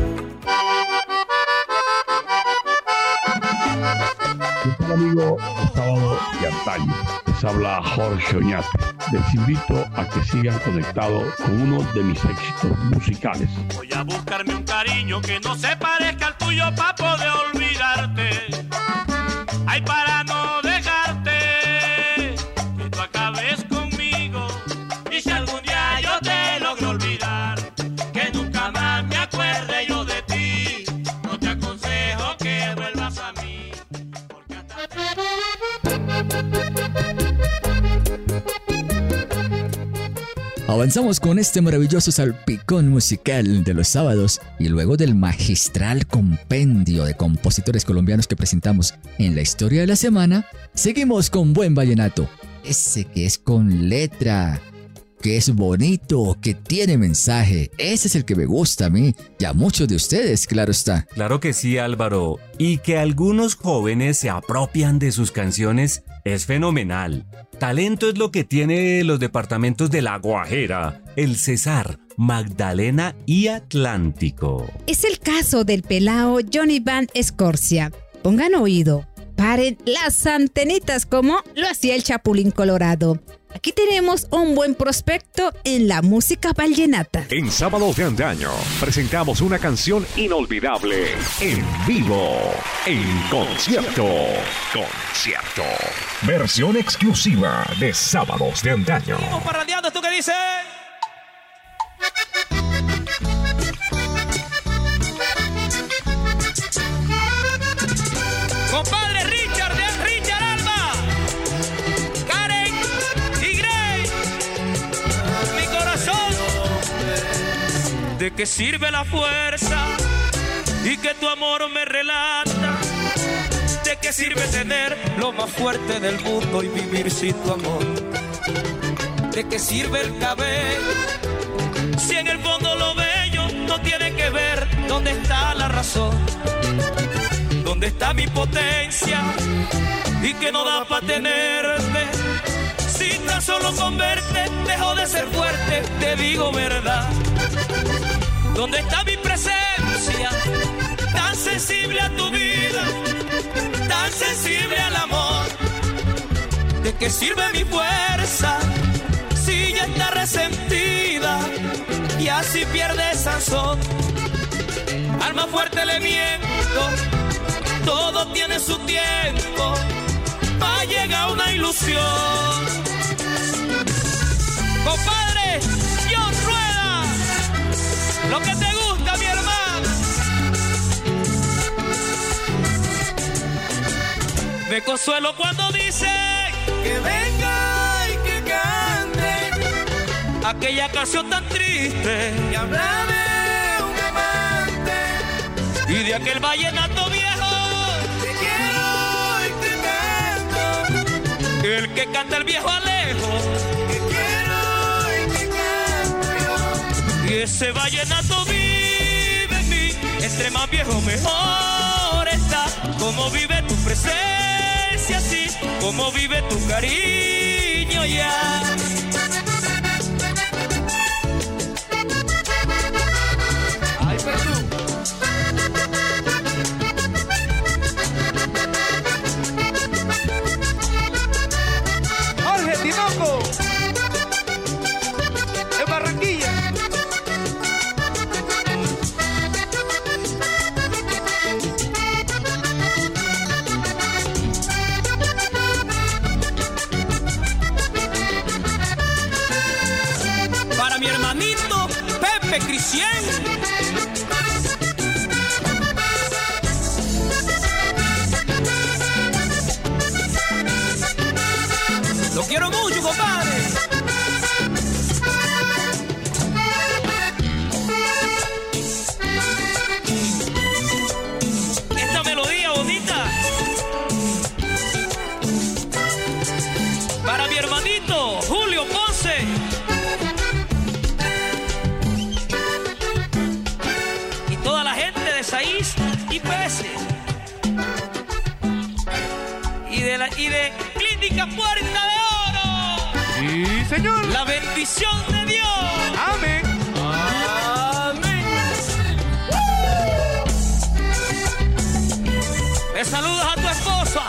¿Qué tal amigo? Sábado de antaño. Les habla Jorge Oñate. Les invito a que sigan conectados con uno de mis éxitos musicales. Voy a buscarme un cariño que no se parezca al tuyo para poder olvidarte. Avanzamos con este maravilloso salpicón musical de los sábados y luego del magistral compendio de compositores colombianos que presentamos en la historia de la semana, seguimos con buen vallenato. Ese que es con letra, que es bonito, que tiene mensaje. Ese es el que me gusta a mí y a muchos de ustedes, claro está. Claro que sí, Álvaro. Y que algunos jóvenes se apropian de sus canciones es fenomenal. Talento es lo que tiene los departamentos de La Guajera, El Cesar, Magdalena y Atlántico. Es el caso del pelao Johnny Van Escorcia. Pongan oído, paren las antenitas como lo hacía el Chapulín Colorado. Aquí tenemos un buen prospecto en la música vallenata. En Sábados de Antaño presentamos una canción inolvidable en vivo, en concierto. Concierto. Versión exclusiva de Sábados de Antaño. Vamos parrandeando, ¿esto qué dice? Compadre ¿De qué sirve la fuerza y que tu amor me relata? ¿De qué sirve tener lo más fuerte del mundo y vivir sin tu amor? ¿De qué sirve el cabello si en el fondo lo bello no tiene que ver dónde está la razón? ¿Dónde está mi potencia? Y que no da para tenerte. Si tan solo con verte dejo de ser fuerte, te digo verdad. ¿Dónde está mi presencia? Tan sensible a tu vida, tan sensible al amor. ¿De qué sirve mi fuerza si ya está resentida y así pierde sazón? Alma fuerte le miento, todo tiene su tiempo, va a llegar una ilusión. Compadre, lo que te gusta, mi hermano. Me consuelo cuando dice que venga y que cante aquella canción tan triste que habla de un amante y de aquel vallenato viejo. Te quiero y te canto. El que canta el viejo Alejo. Y ese vallenato vive en mí. Entre más viejo mejor está. Como vive tu presencia así. Como vive tu cariño ya. Señor. La bendición de Dios. Amén. Amén. Me saludas a tu esposa,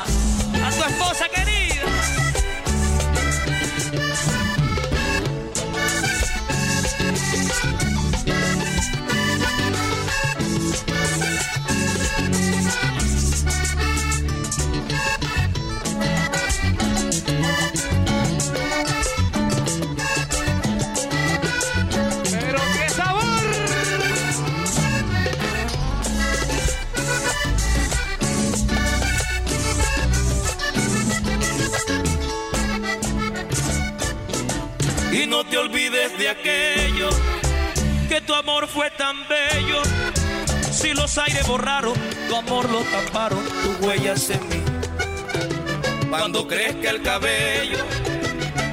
los aires borraron, tu amor lo taparon, tus huellas en mí. Cuando crezca el cabello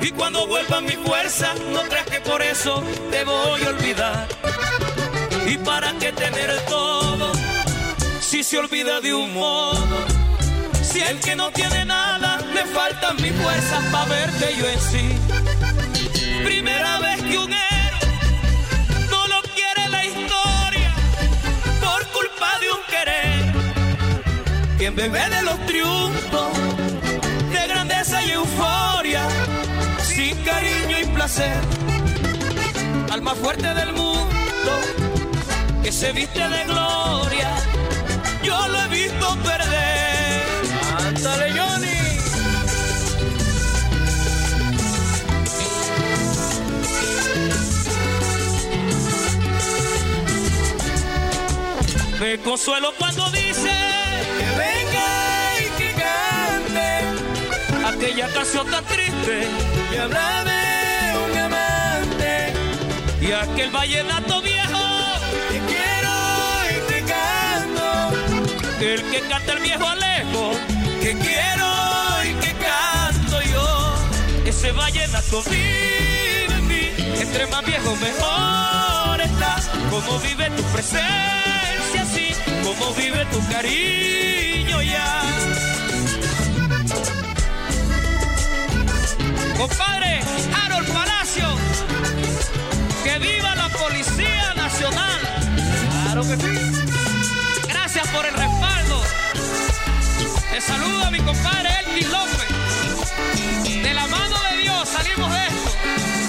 y cuando vuelva mi fuerza, no creas que por eso te voy a olvidar. ¿Y para qué tener todo si se olvida de un modo? Si el que no tiene nada le faltan mis fuerzas para verte yo en sí. Quien bebe de los triunfos de grandeza y euforia, sin cariño y placer, al más fuerte del mundo que se viste de gloria, yo lo he visto perder. Ándale, Johnny. Me consuelo cuando aquella canción tan triste. Y habla de un amante. Y aquel vallenato viejo que quiero y te canto el que canta el viejo Alejo que quiero y que canto yo. Ese vallenato vive en mí. Entre más viejo mejor estás como vive tu presencia así como vive tu cariño ya compadre Harold Palacio. Que viva la Policía Nacional. Claro que sí. Gracias por el respaldo. Te saludo a mi compadre Elvis López. De la mano de Dios salimos de esto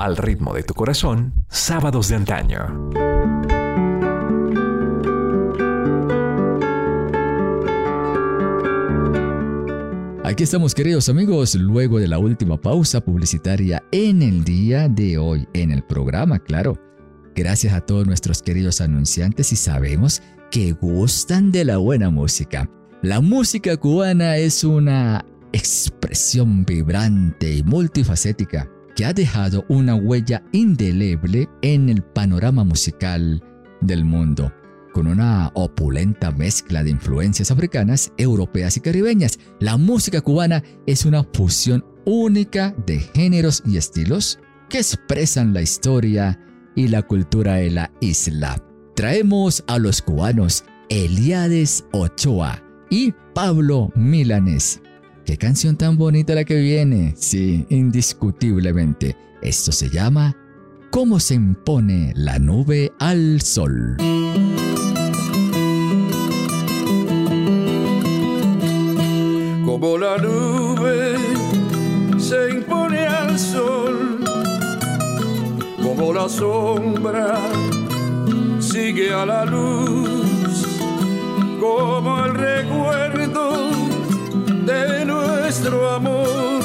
Al ritmo de tu corazón, Sábados de Antaño. Aquí estamos queridos amigos, luego de la última pausa publicitaria en el día de hoy, en el programa, claro. Gracias a todos nuestros queridos anunciantes y sabemos que gustan de la buena música. La música cubana es una expresión vibrante y multifacética que ha dejado una huella indeleble en el panorama musical del mundo. con una opulenta mezcla de influencias africanas, europeas y caribeñas. La música cubana es una fusión única de géneros y estilos que expresan la historia y la cultura de la isla. Traemos a los cubanos Eliades Ochoa y Pablo Milanés. Qué canción tan bonita la que viene. Sí, indiscutiblemente. Esto se llama ¿Cómo se impone la nube al sol? Como la nube se impone al sol, como la sombra sigue a la luz, como el recuerdo nuestro amor,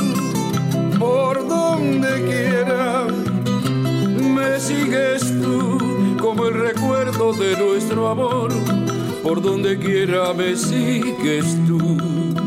por donde quiera me sigues tú, como el recuerdo de nuestro amor, por donde quiera me sigues tú.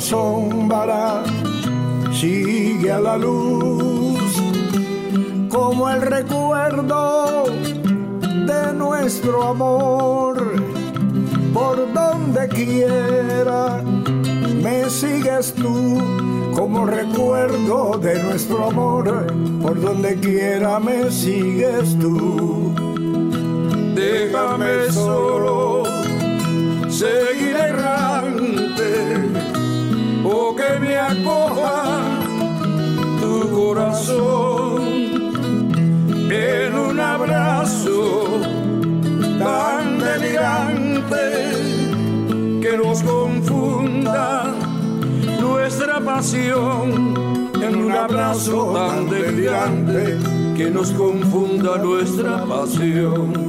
La sombra sigue a la luz, como el recuerdo de nuestro amor, por donde quiera me sigues tú, como recuerdo de nuestro amor, por donde quiera me sigues tú. déjame solo seguir errante o que me acoja tu corazón en un abrazo tan delirante que nos confunda nuestra pasión en un abrazo tan delirante que nos confunda nuestra pasión.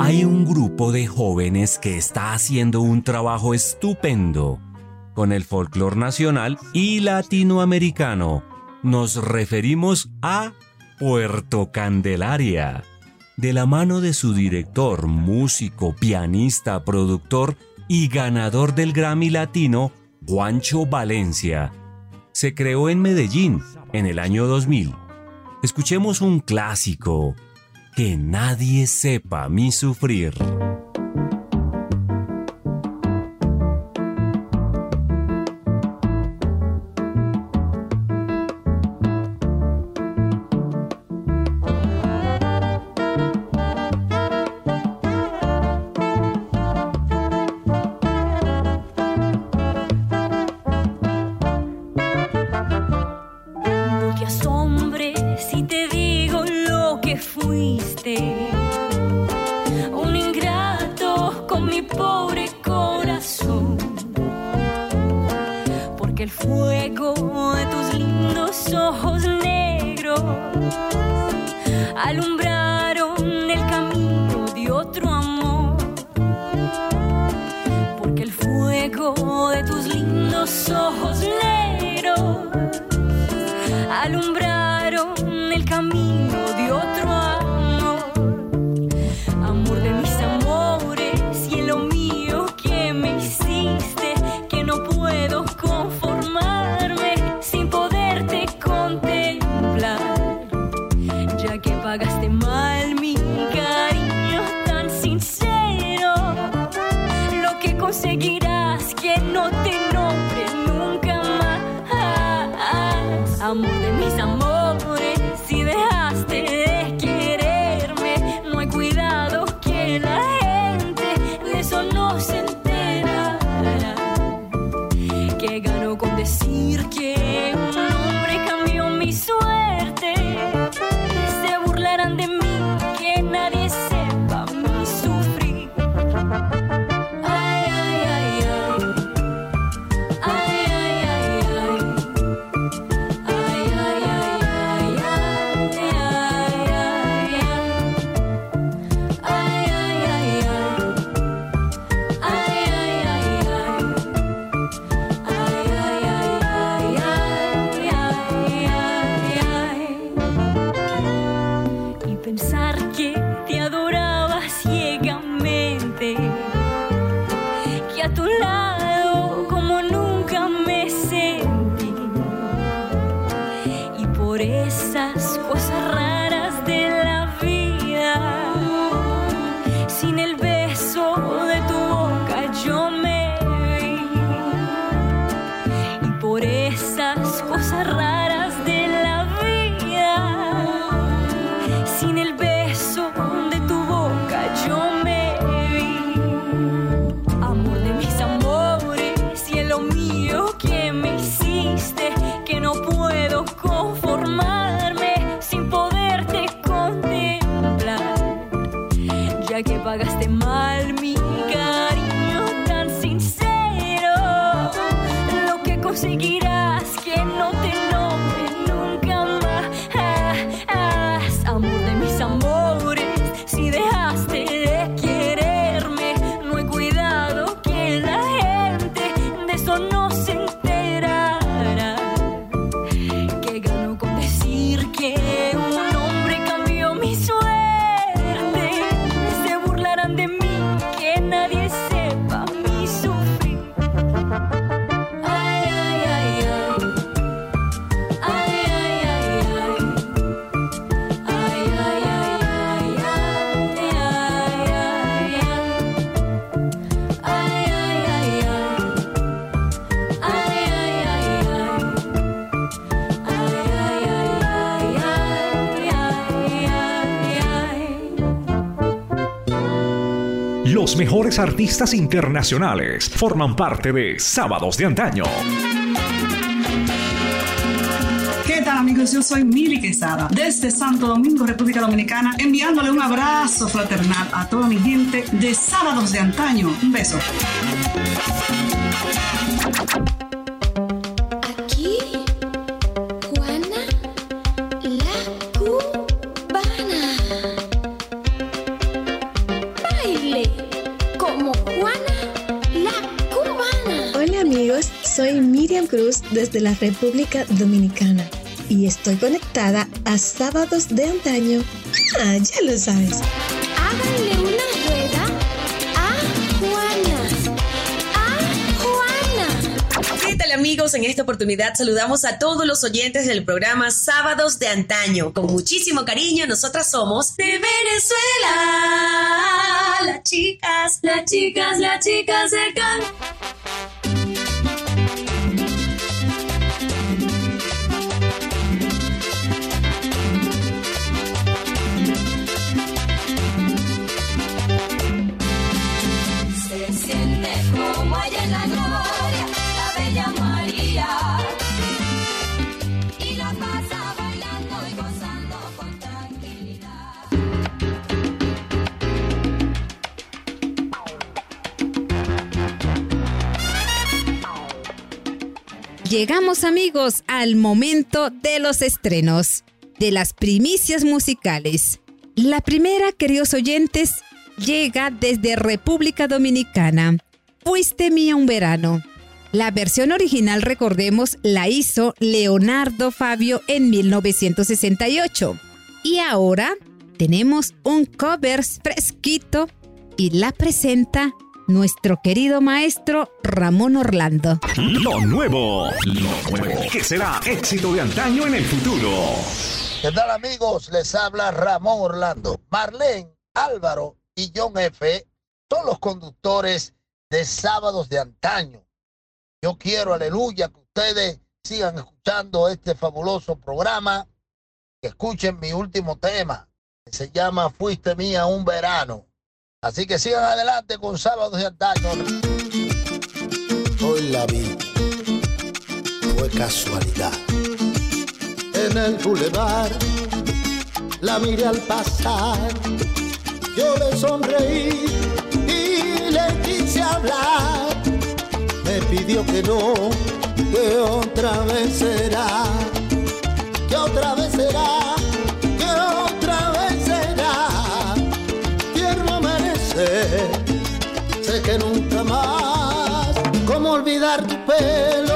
Hay un grupo de jóvenes que está haciendo un trabajo estupendo con el folclor nacional y latinoamericano. Nos referimos a Puerto Candelaria. De la mano de su director, músico, pianista, productor y ganador del Grammy Latino, Juancho Valencia. Se creó en Medellín en el año 2000. Escuchemos un clásico, Que nadie sepa mi sufrir. artistas internacionales forman parte de Sábados de Antaño. ¿Qué tal amigos? Yo soy Mili Quesada, desde Santo Domingo, República Dominicana, enviándole un abrazo fraternal a toda mi gente de Sábados de Antaño. Un beso. desde la República Dominicana y estoy conectada a Sábados de Antaño. Ah, ya lo sabes. Háganle una rueda a Juana. A Juana. ¿Qué tal amigos? En esta oportunidad saludamos a todos los oyentes del programa Sábados de Antaño. Con muchísimo cariño, nosotras somos de Venezuela. Las chicas, las chicas, las chicas del campo. Llegamos amigos al momento de los estrenos, de las primicias musicales. La primera, queridos oyentes, llega desde República Dominicana. Fuiste mía un verano. La versión original, recordemos, la hizo Leonardo Fabio en 1968. Y ahora tenemos un cover fresquito y la presenta nuestro querido maestro Ramón Orlando. Lo nuevo, lo nuevo, que será éxito de antaño en el futuro. ¿Qué tal amigos? Les habla Ramón Orlando. Marlene, Álvaro y John F. son los conductores de Sábados de Antaño. Yo quiero, aleluya, que ustedes sigan escuchando este fabuloso programa, que escuchen mi último tema, que se llama Fuiste mía un verano. Así que sigan adelante con Sábados de Antaño. Hoy la vi, fue casualidad. En el bulevar la miré al pasar, yo le sonreí y le quise hablar. Me pidió que no, que otra vez será, que otra vez será, sé que nunca más. ¿Cómo olvidar tu pelo?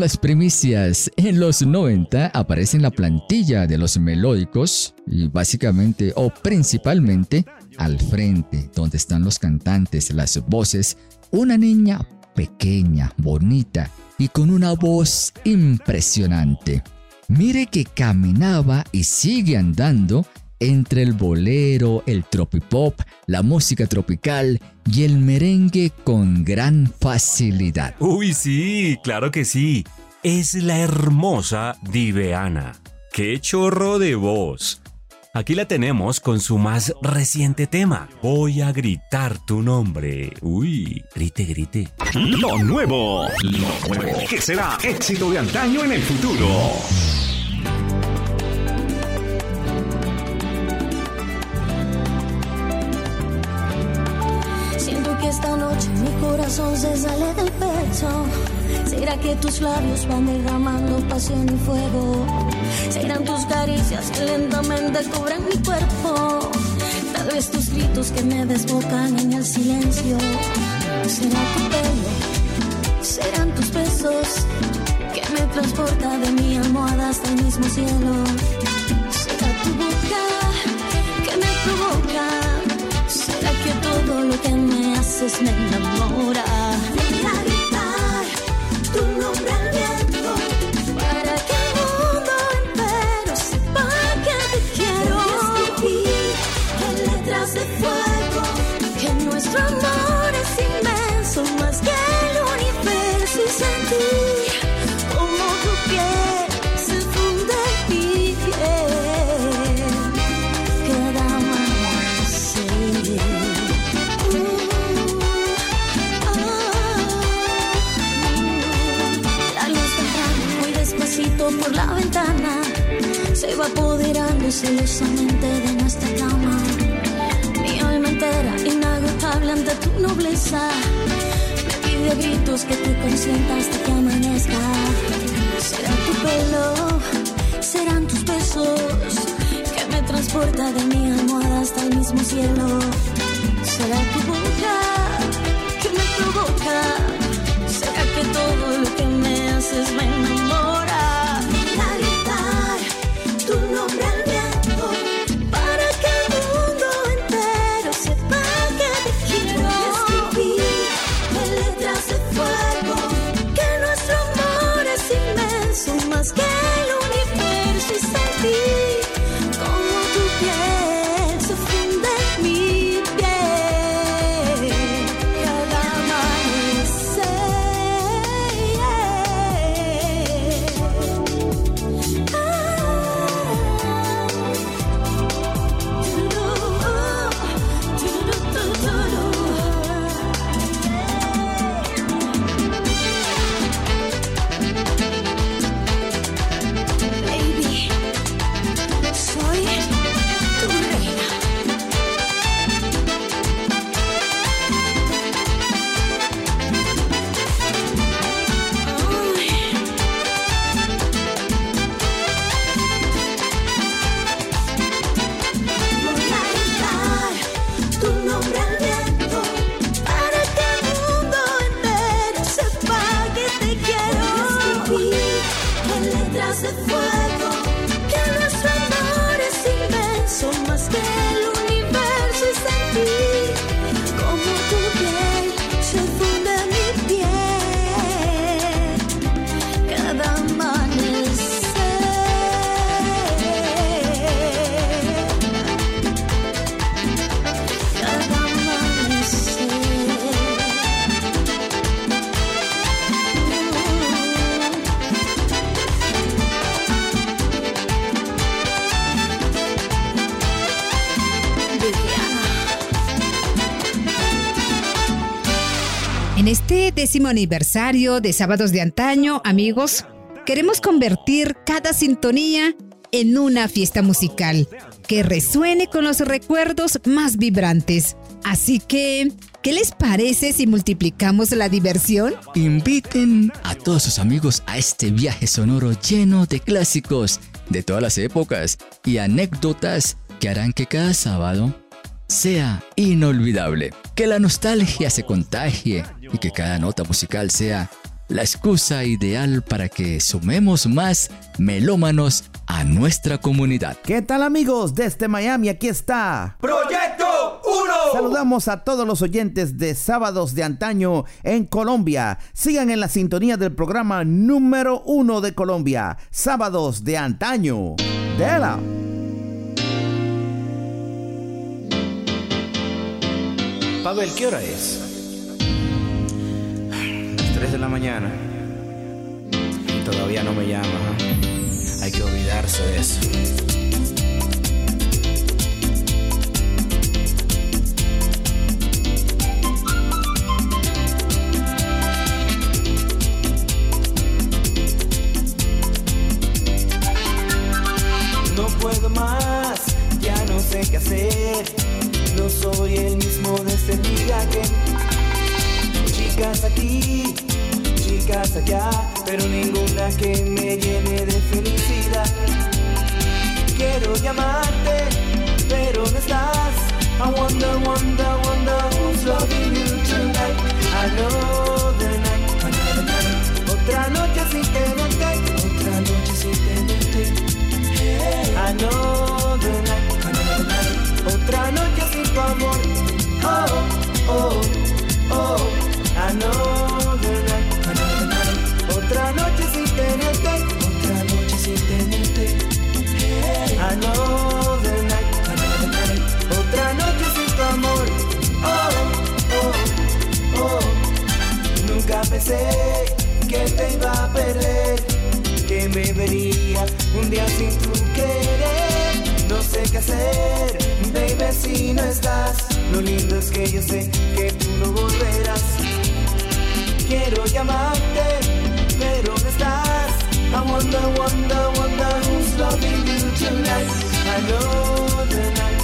Las primicias. En los 90 aparece en la plantilla de los melódicos y básicamente o principalmente al frente, donde están los cantantes, las voces, una niña pequeña, bonita y con una voz impresionante. Mire que caminaba y sigue andando entre el bolero, el tropipop, la música tropical y el merengue con gran facilidad. Uy, sí, claro que sí. Es la hermosa Diveana. ¡Qué chorro de voz! Aquí la tenemos con su más reciente tema. Voy a gritar tu nombre. Uy, grite, grite. Lo nuevo, lo nuevo, que será éxito de antaño en el futuro. ¿Será que tus labios van derramando pasión y fuego? Serán tus caricias que lentamente cubren mi cuerpo. Tal vez tus gritos que me desbocan en el silencio. Será tu pelo, serán tus besos que me transporta de mi almohada hasta el mismo cielo. Será tu boca que me provoca. Será que todo lo que me haces me enamora. Va apoderando celosamente de nuestra cama. Mi alma entera, inagotable ante tu nobleza, me pide gritos que te consienta hasta que amanezca. Será tu pelo, serán tus besos que me transporta de mi almohada hasta el mismo cielo. Será tu boca que me provoca. Será que todo lo que me haces me enamora. Décimo aniversario de Sábados de Antaño, amigos, queremos convertir cada sintonía en una fiesta musical que resuene con los recuerdos más vibrantes. Así que, ¿qué les parece si multiplicamos la diversión? Inviten a todos sus amigos a este viaje sonoro lleno de clásicos de todas las épocas y anécdotas que harán que cada sábado sea inolvidable, que la nostalgia se contagie y que cada nota musical sea la excusa ideal para que sumemos más melómanos a nuestra comunidad. ¿Qué tal amigos? Desde Miami aquí está Proyecto 1. Saludamos a todos los oyentes de Sábados de Antaño en Colombia. Sigan en la sintonía del programa número uno de Colombia, Sábados de Antaño. Dela. Pavel, ¿qué hora es? Las 3 de la mañana. Y todavía no me llama. ¿ah? Hay que olvidarse de eso. No puedo más, ya no sé qué hacer. No soy el mismo de ese día que chicas aquí, chicas allá, pero ninguna que me llene de felicidad. Quiero llamarte, pero no estás. I wonder, wonder, wonder who's loving you tonight. Another night, another night. Otra noche sin tenerte, otra noche sin tenerte. Another tu amor. Oh, oh, oh. Another night, another night. Otra noche sin tenerte, otra noche sin tenerte. Another night, another night. Otra noche sin tu amor. Oh, oh, oh. Nunca pensé que te iba a perder, que me vería un día sin tu querer. No sé qué hacer, baby, si no estás. Lo lindo es que yo sé que tú no volverás. Quiero llamarte, pero no estás. I wonder, wonder, wonder who's loving you tonight. Night, another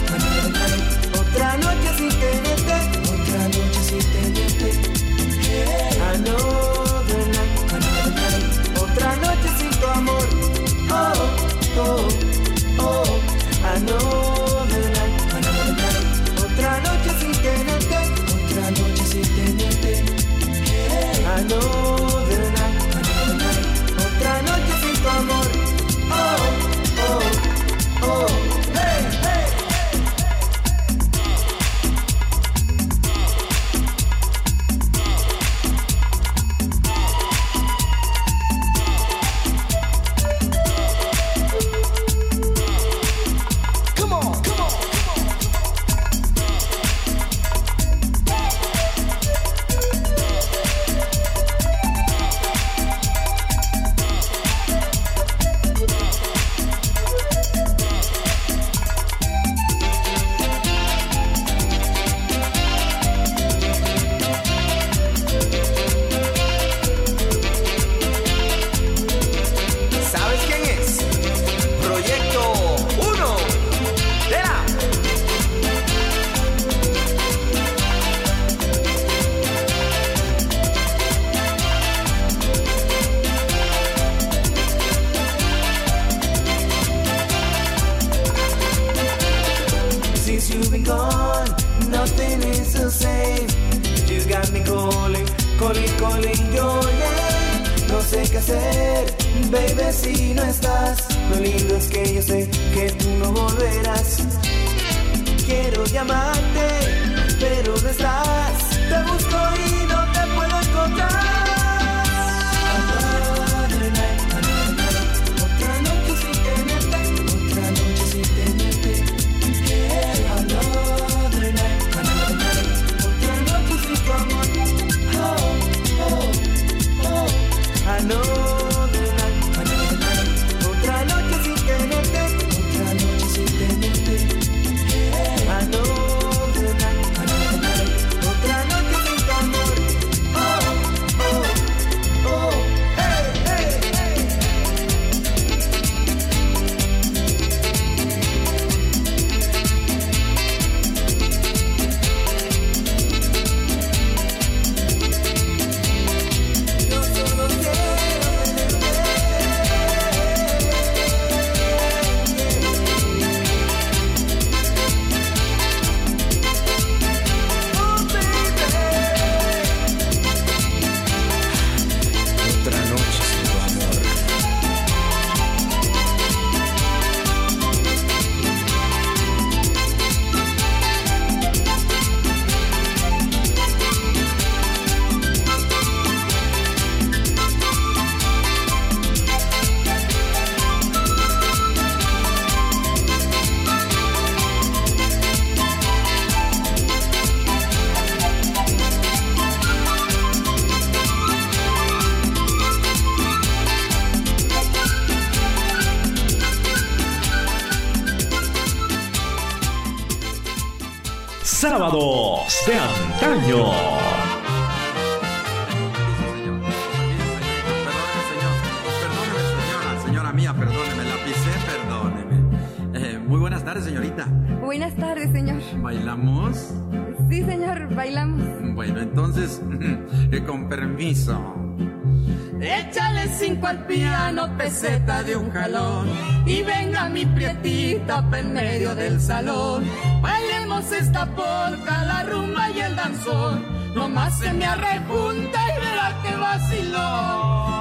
se me arrejunta y verá que vaciló.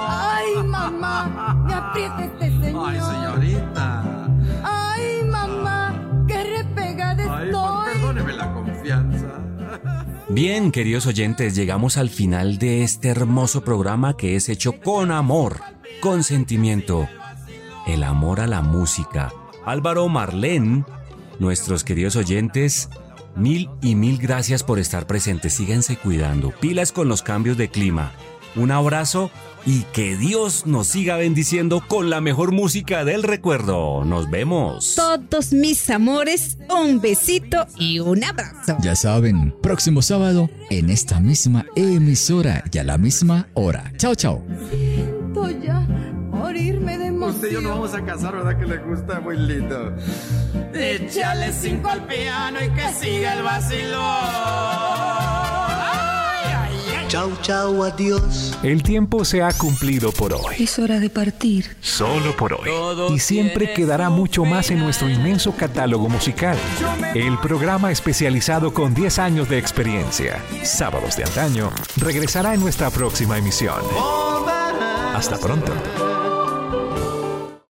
Ay, mamá, me aprieta este señor. Ay, señorita. Ay, mamá, qué repegada Ay, pues, estoy. perdóneme la confianza. Bien, queridos oyentes, llegamos al final de este hermoso programa que es hecho con amor, con sentimiento, el amor a la música. Álvaro Marlén, nuestros queridos oyentes, mil y mil gracias por estar presentes. Síganse cuidando. Pilas con los cambios de clima. Un abrazo y que Dios nos siga bendiciendo con la mejor música del recuerdo. Nos vemos. Todos mis amores, un besito y un abrazo. Ya saben, próximo sábado en esta misma emisora y a la misma hora. Chao, chao. Estoy ya morirme de emoción. Usted y yo nos vamos a casar, ¿verdad que le gusta? Muy lindo. Échale cinco al piano y que siga el vacilón. Chau, chau, adiós. El tiempo se ha cumplido por hoy. Es hora de partir. Solo por hoy. Y siempre quedará mucho más en nuestro inmenso catálogo musical. El programa especializado con 10 años de experiencia, Sábados de Antaño, regresará en nuestra próxima emisión. Hasta pronto.